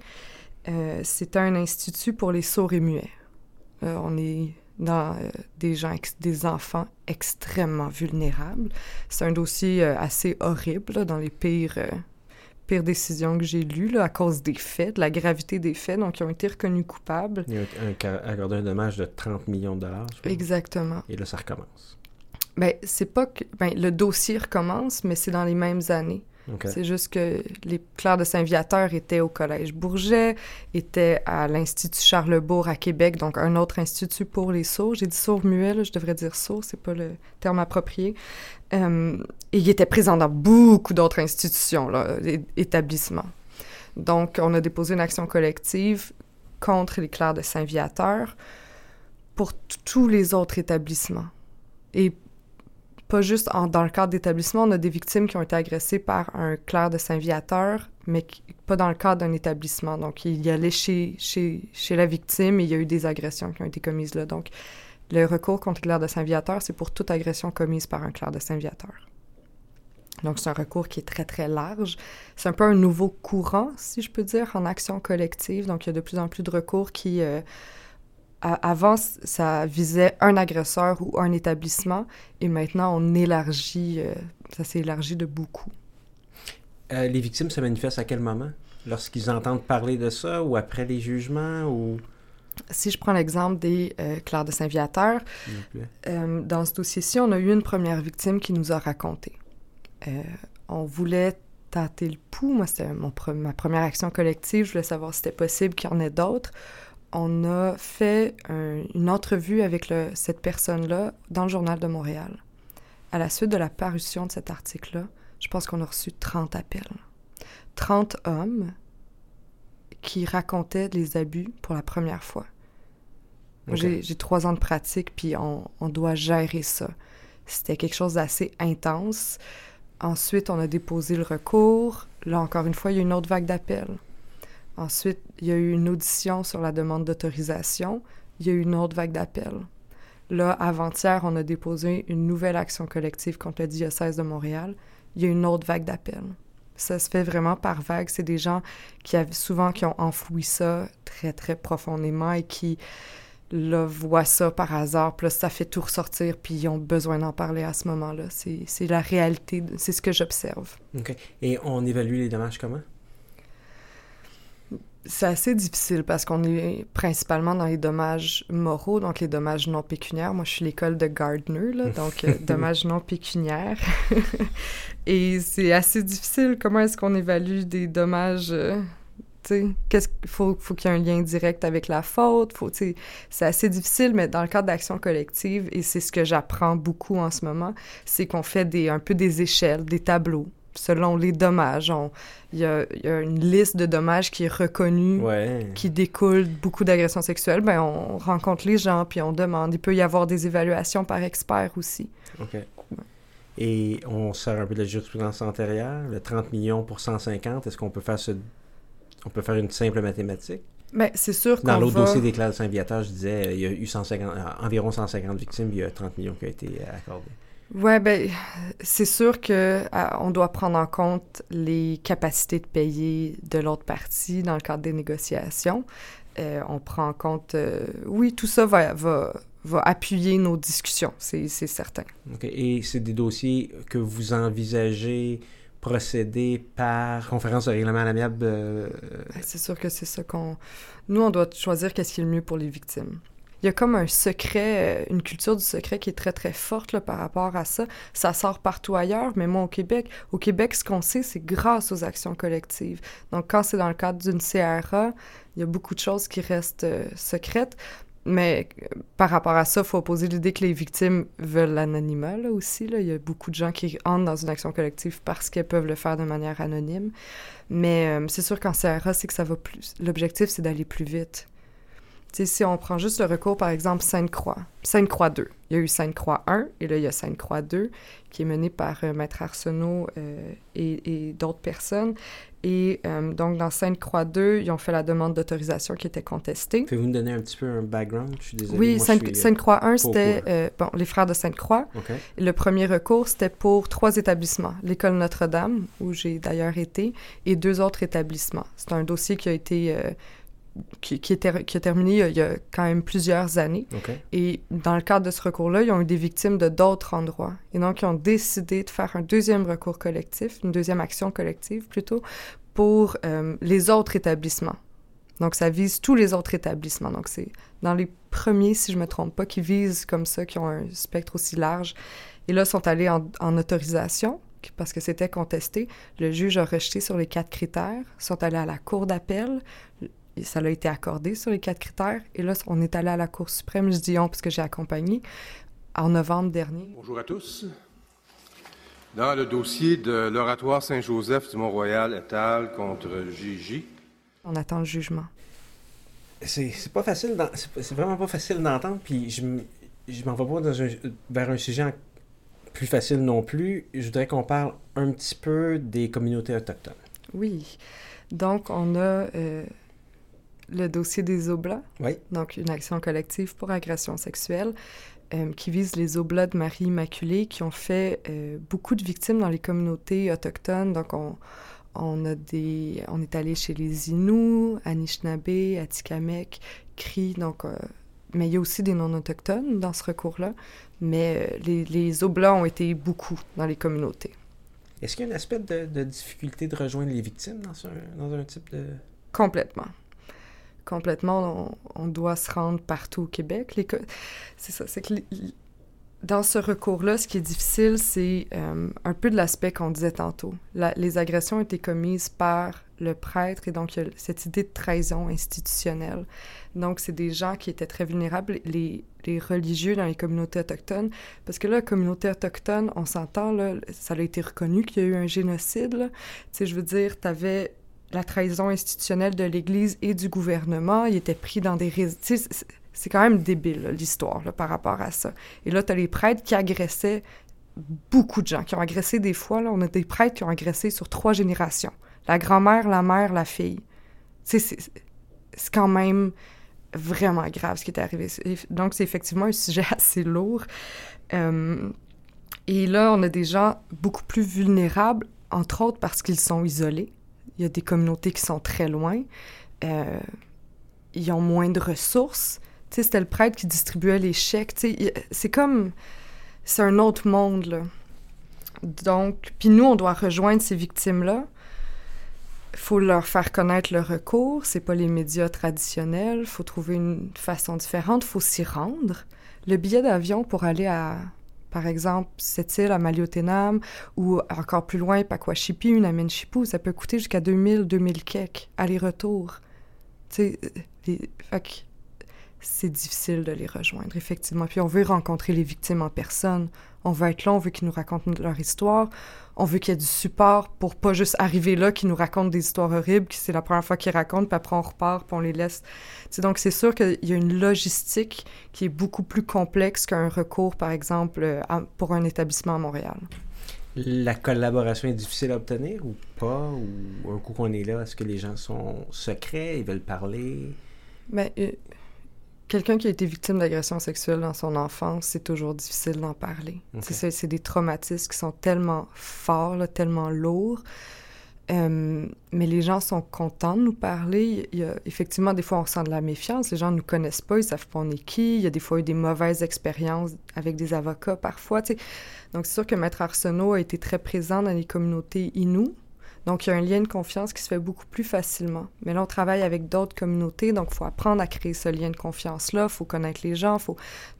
c'est un institut pour les sourds et muets. on est dans des gens, des enfants extrêmement vulnérables. C'est un dossier assez horrible, là, dans les pires pires décisions que j'ai lues là, à cause des faits, de la gravité des faits, donc ils ont été reconnus coupables. Il y a accordé un dommage de 30 millions de dollars. Exactement. Et là, ça recommence. Ben, c'est pas que... Ben, le dossier recommence, mais c'est dans les mêmes années. C'est juste que les clercs de Saint-Viateur étaient au Collège Bourget, étaient à l'Institut Charlebourg à Québec, donc un autre institut pour les sourds. J'ai dit sourds-muets, je devrais dire sourds, c'est pas le terme approprié. Euh, et il était présent dans beaucoup d'autres institutions, établissements. Donc, on a déposé une action collective contre les clercs de Saint-Viateur pour tous les autres établissements. Et pas juste dans le cadre d'établissement, on a des victimes qui ont été agressées par un clerc de Saint-Viateur, mais pas dans le cadre d'un établissement. Donc, il y allait chez la victime et il y a eu des agressions qui ont été commises là. Donc, le recours contre le clerc de Saint-Viateur, c'est pour toute agression commise par un clerc de Saint-Viateur. Donc, c'est un recours qui est très, très large. C'est un peu un nouveau courant, si je peux dire, en action collective. Donc, il y a de plus en plus de recours qui... Euh, avant, ça visait un agresseur ou un établissement, et maintenant, on élargit, euh, ça s'est élargi de beaucoup. Euh, les victimes se manifestent à quel moment? Lorsqu'ils entendent parler de ça, ou après les jugements, ou... Si je prends l'exemple des euh, Claire de Saint-Viateur, dans ce dossier-ci, on a eu une première victime qui nous a raconté. On voulait tâter le pouls. Moi, c'était ma première action collective. Je voulais savoir si c'était possible qu'il y en ait d'autres. On a fait un, une entrevue avec le, cette personne-là dans le Journal de Montréal. À la suite de la parution de cet article-là, je pense qu'on a reçu 30 appels. 30 hommes qui racontait les abus pour la première fois. Okay. J'ai trois ans de pratique, puis on, on doit gérer ça. C'était quelque chose d'assez intense. Ensuite, on a déposé le recours. Là, encore une fois, il y a une autre vague d'appels. Ensuite, il y a eu une audition sur la demande d'autorisation. Il y a eu une autre vague d'appels. Là, avant-hier, on a déposé une nouvelle action collective contre le diocèse de Montréal. Il y a une autre vague d'appels. Ça se fait vraiment par vague. C'est des gens qui avaient souvent qui ont enfoui ça très, très profondément et qui là, voient ça par hasard. Puis là, ça fait tout ressortir, puis ils ont besoin d'en parler à ce moment-là. C'est la réalité, c'est ce que j'observe. OK. Et on évalue les dommages comment? C'est assez difficile parce qu'on est principalement dans les dommages moraux, donc les dommages non pécuniaires. Moi, je suis l'école de Gardner, là, donc euh, dommages non pécuniaires. Et c'est assez difficile. Comment est-ce qu'on évalue des dommages euh, qu'est-ce qu'il faut, faut qu'il y ait un lien direct avec la faute. Faut, c'est assez difficile, mais dans le cadre d'action collective, et c'est ce que j'apprends beaucoup en ce moment, c'est qu'on fait des, un peu des échelles, des tableaux selon les dommages. Il y, a, y a, une liste de dommages qui est reconnue, qui découle beaucoup d'agressions sexuelles. Ben, on rencontre les gens, puis on demande. Il peut y avoir des évaluations par experts aussi. OK. Et on sort un peu de la jurisprudence antérieure, le 30 millions pour 150. Est-ce qu'on peut faire ce on peut faire une simple mathématique? Ben, c'est sûr Dans l'autre dossier des classes Saint-Viateur, je disais, il y a eu 150, environ 150 victimes, il y a 30 millions qui ont été accordés. Oui, ben c'est sûr que euh, on doit prendre en compte les capacités de payer de l'autre partie dans le cadre des négociations. Euh, on prend en compte, oui, tout ça va, va, va appuyer nos discussions, c'est certain. Et c'est des dossiers que vous envisagez procéder par conférence de règlement à l'amiable? Euh, c'est sûr que c'est ça qu'on... Nous, on doit choisir qu'est-ce qui est le mieux pour les victimes. Il y a comme un secret, euh, une culture du secret qui est très, très forte là, par rapport à ça. Ça sort partout ailleurs, mais moi, au Québec, au Québec, ce qu'on sait, c'est grâce aux actions collectives. Donc, quand c'est dans le cadre d'une CRA, il y a beaucoup de choses qui restent euh, secrètes. Mais euh, par rapport à ça, il faut opposer l'idée que les victimes veulent l'anonymat là, aussi. Là. Il y a beaucoup de gens qui entrent dans une action collective parce qu'elles peuvent le faire de manière anonyme. Mais c'est sûr qu'en CRA, c'est que ça va plus. L'objectif, c'est d'aller plus vite. Si on prend juste le recours, par exemple, Sainte-Croix, Sainte-Croix 2. Il y a eu Sainte-Croix 1 et là, il y a Sainte-Croix 2 qui est menée par euh, Maître Arsenault et, et d'autres personnes. Et euh, donc, dans Sainte-Croix 2, ils ont fait la demande d'autorisation qui était contestée. Pouvez-vous nous donner un petit peu un background? Je suis désolée. Oui, euh, Sainte-Croix 1, c'était euh, bon, les frères de Sainte-Croix. Le premier recours, c'était pour trois établissements. L'école Notre-Dame, où j'ai d'ailleurs été, et deux autres établissements. C'est un dossier qui a été qui, qui, est qui, a terminé il y a quand même plusieurs années. Et dans le cadre de ce recours-là, ils ont eu des victimes de d'autres endroits. Et donc, ils ont décidé de faire un deuxième recours collectif, une deuxième action collective plutôt, pour euh, les autres établissements. Donc, ça vise tous les autres établissements. Donc, c'est dans les premiers, si je me trompe pas, qui visent comme ça, qui ont un spectre aussi large. Et là, sont allés en, en autorisation parce que c'était contesté. Le juge a rejeté sur les quatre critères, sont allés à la cour d'appel ça a été accordé sur les quatre critères. Et là, on est allé à la Cour suprême, je dis on parce que j'ai accompagné, en novembre dernier. Bonjour à tous. Dans le dossier de l'oratoire Saint-Joseph du Mont-Royal étal contre Gigi. On attend le jugement. C'est pas facile, c'est vraiment pas facile d'entendre, puis je, je m'en vais pas dans un, vers un sujet plus facile non plus. Je voudrais qu'on parle un petit peu des communautés autochtones. Oui. Donc, on a euh, le dossier des Oblats. Oui. Donc, une action collective pour agression sexuelle euh, qui vise les Oblats de Marie Immaculée qui ont fait euh, beaucoup de victimes dans les communautés autochtones. Donc, on, on, a des, on est allé chez les Inuits, Anishinaabe, Atikamek, Cri, donc... Euh, mais il y a aussi des non-autochtones dans ce recours-là. Mais les, les Oblats ont été beaucoup dans les communautés. Est-ce qu'il y a un aspect de, de, difficulté de rejoindre les victimes dans, dans un type de... Complètement complètement, on, doit se rendre partout au Québec. C'est ça, c'est que dans ce recours-là, ce qui est difficile, c'est euh, un peu de l'aspect qu'on disait tantôt. les agressions ont été commises par le prêtre et donc il y a cette idée de trahison institutionnelle. Donc, c'est des gens qui étaient très vulnérables, les, les, religieux dans les communautés autochtones, parce que là, la communauté autochtone, on s'entend, ça a été reconnu qu'il y a eu un génocide. Tu sais, je veux dire, tu avais la trahison institutionnelle de l'Église et du gouvernement. Il était pris dans des... C'est quand même débile, l'histoire, par rapport à ça. Et là, tu as les prêtres qui agressaient beaucoup de gens, qui ont agressé des fois. Là, on a des prêtres qui ont agressé sur trois générations. La grand-mère, la mère, la fille. C'est quand même vraiment grave ce qui est arrivé. Donc, c'est effectivement un sujet assez lourd. Euh, et là, on a des gens beaucoup plus vulnérables, entre autres parce qu'ils sont isolés. Il y a des communautés qui sont très loin. Euh, ils ont moins de ressources. Tu sais, c'était le prêtre qui distribuait les chèques. Tu sais, c'est comme... C'est un autre monde, là. Donc, puis nous, on doit rejoindre ces victimes-là. faut leur faire connaître le recours. C'est pas les médias traditionnels. Faut trouver une façon différente. Faut s'y rendre. Le billet d'avion pour aller à, par exemple, cette île à Maliotenam ou encore plus loin, Pakwashipi, Unamenchipu, ça peut coûter jusqu'à 2000, 2000 kek, aller-retour. Tu sais, les... c'est difficile de les rejoindre, effectivement. Puis on veut rencontrer les victimes en personne. On veut être là, on veut qu'ils nous racontent leur histoire. On veut qu'il y ait du support pour pas juste arriver là, qu'ils nous racontent des histoires horribles, que c'est la première fois qu'ils racontent, puis après on repart, puis on les laisse. T'sais, donc c'est sûr qu'il y a une logistique qui est beaucoup plus complexe qu'un recours, par exemple, à, pour un établissement à Montréal. La collaboration est difficile à obtenir ou pas? Ou un coup qu'on est là, est-ce que les gens sont secrets, ils veulent parler? Mais euh, quelqu'un qui a été victime d'agression sexuelle dans son enfance, c'est toujours difficile d'en parler. Okay. C'est des traumatismes qui sont tellement forts, là, tellement lourds. Euh, mais les gens sont contents de nous parler. Il y a, effectivement, des fois, on ressent de la méfiance. Les gens ne nous connaissent pas, ils savent pas on est qui. Il y a des fois eu des mauvaises expériences avec des avocats parfois. Donc, c'est sûr que Maître Arsenault a été très présent dans les communautés Inuits. Donc, il y a un lien de confiance qui se fait beaucoup plus facilement. Mais là, on travaille avec d'autres communautés, donc il faut apprendre à créer ce lien de confiance-là, il faut connaître les gens,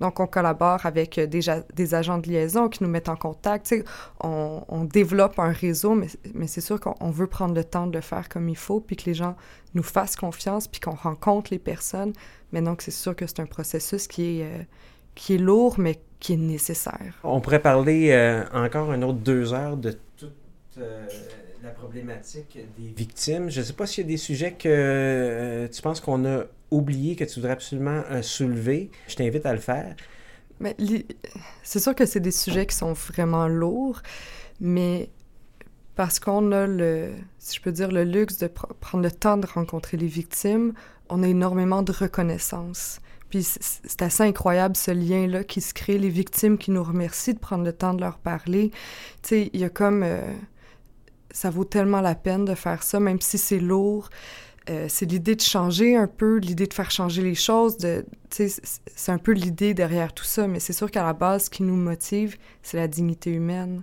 donc on collabore avec des, des, agents de liaison qui nous mettent en contact. On, développe un réseau, mais, c'est sûr qu'on veut prendre le temps de le faire comme il faut, puis que les gens nous fassent confiance, puis qu'on rencontre les personnes. Mais donc, c'est sûr que c'est un processus qui est, euh, qui est lourd, mais qui est nécessaire. On pourrait parler euh, encore un autre deux heures de toute... Euh la problématique des victimes. Je ne sais pas s'il y a des sujets que euh, tu penses qu'on a oubliés, que tu voudrais absolument euh, soulever. Je t'invite à le faire. Mais c'est sûr que c'est des sujets qui sont vraiment lourds, mais parce qu'on a le, si je peux dire, le luxe de pr prendre le temps de rencontrer les victimes, on a énormément de reconnaissance. Puis c'est assez incroyable ce lien-là qui se crée, les victimes qui nous remercient de prendre le temps de leur parler. Tu sais, il y a comme... Euh, ça vaut tellement la peine de faire ça, même si c'est lourd. Euh, c'est l'idée de changer un peu, l'idée de faire changer les choses. C'est un peu l'idée derrière tout ça, mais c'est sûr qu'à la base, ce qui nous motive, c'est la dignité humaine.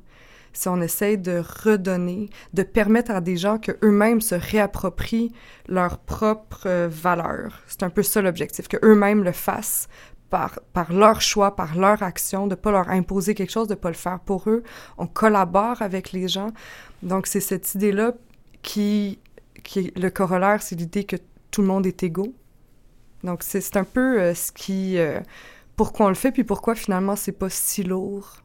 Si on essaie de redonner, de permettre à des gens qu'eux-mêmes se réapproprient leurs propres valeurs. C'est un peu ça l'objectif, qu'eux-mêmes le fassent par, par leur choix, par leur action, de ne pas leur imposer quelque chose, de ne pas le faire pour eux. On collabore avec les gens. Donc, c'est cette idée-là qui, qui le corollaire, c'est l'idée que tout le monde est égaux. Donc, c'est un peu euh, ce qui... Euh, pourquoi on le fait, puis pourquoi finalement c'est pas si lourd.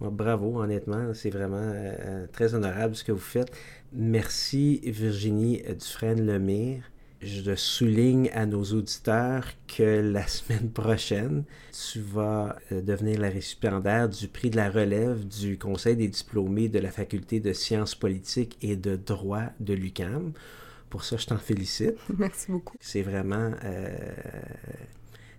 Bravo, honnêtement, c'est vraiment euh, très honorable ce que vous faites. Merci Virginie Dufresne-Lemire je souligne à nos auditeurs que la semaine prochaine, tu vas euh, devenir la récipiendaire du prix de la relève du Conseil des diplômés de la Faculté de sciences politiques et de droit de l'UCAM. Pour ça, je t'en félicite. Merci beaucoup. C'est vraiment euh,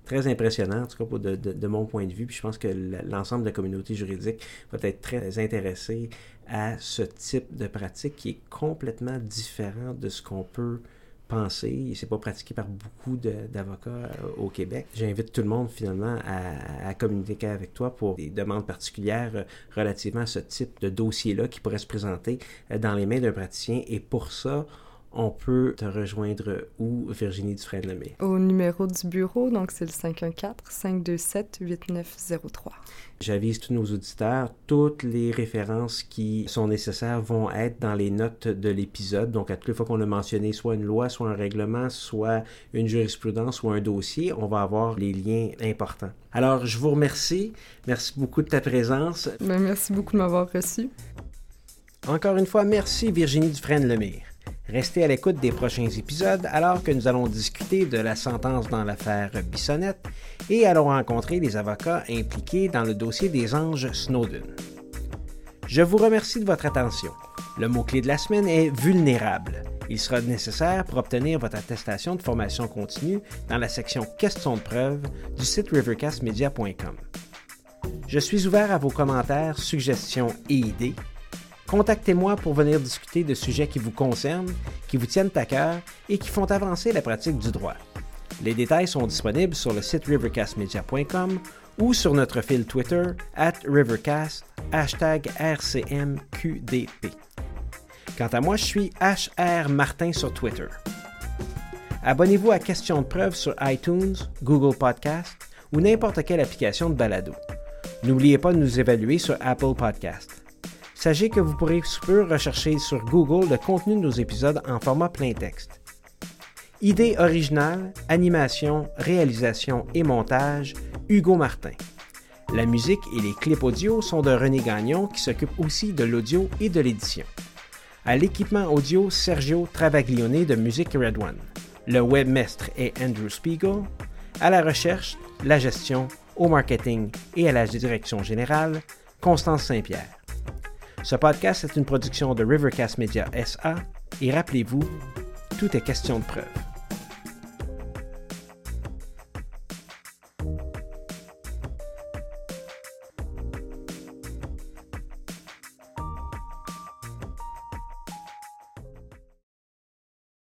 très impressionnant, en tout cas de, de, de, mon point de vue. Puis je pense que l'ensemble de la communauté juridique va être très intéressé à ce type de pratique qui est complètement différent de ce qu'on peut pensé, c'est pas pratiqué par beaucoup d'avocats euh, au Québec. J'invite tout le monde finalement à, communiquer avec toi pour des demandes particulières euh, relativement à ce type de dossier-là qui pourrait se présenter euh, dans les mains d'un praticien. Et pour ça, on peut te rejoindre où, Virginie Dufresne-Lemay? Au numéro du bureau, donc c'est le 514-527-8903. J'avise tous nos auditeurs, toutes les références qui sont nécessaires vont être dans les notes de l'épisode. Donc, à toutes les fois qu'on a mentionné soit une loi, soit un règlement, soit une jurisprudence ou un dossier, on va avoir les liens importants. Alors, je vous remercie. Merci beaucoup de ta présence. Ben, merci beaucoup de m'avoir reçu. Encore une fois, merci Virginie Dufresne-Lemire. Restez à l'écoute des prochains épisodes alors que nous allons discuter de la sentence dans l'affaire Bissonnette et allons rencontrer les avocats impliqués dans le dossier des anges Snowden. Je vous remercie de votre attention. Le mot-clé de la semaine est vulnérable. Il sera nécessaire pour obtenir votre attestation de formation continue dans la section questions de preuve du site rivercastmedia.com. Je suis ouvert à vos commentaires, suggestions et idées Contactez-moi pour venir discuter de sujets qui vous concernent, qui vous tiennent à cœur et qui font avancer la pratique du droit. Les détails sont disponibles sur le site rivercastmedia.com ou sur notre fil Twitter at rivercast hashtag RCMQDP. Quant à moi, je suis HR Martin sur Twitter. Abonnez-vous à Question de preuve sur iTunes, Google Podcast ou n'importe quelle application de balado. N'oubliez pas de nous évaluer sur Apple Podcast. Sachez que vous pourrez peu rechercher sur Google le contenu de nos épisodes en format plein texte. Idée originale, animation, réalisation et montage, Hugo Martin. La musique et les clips audio sont de René Gagnon qui s'occupe aussi de l'audio et de l'édition. À l'équipement audio, Sergio Travaglione de Musique Red One. Le webmestre est Andrew Spiegel. À la recherche, la gestion, au marketing et à la direction générale, Constance Saint-Pierre. Ce podcast est une production de Rivercast Media SA et rappelez-vous, tout est question de preuve.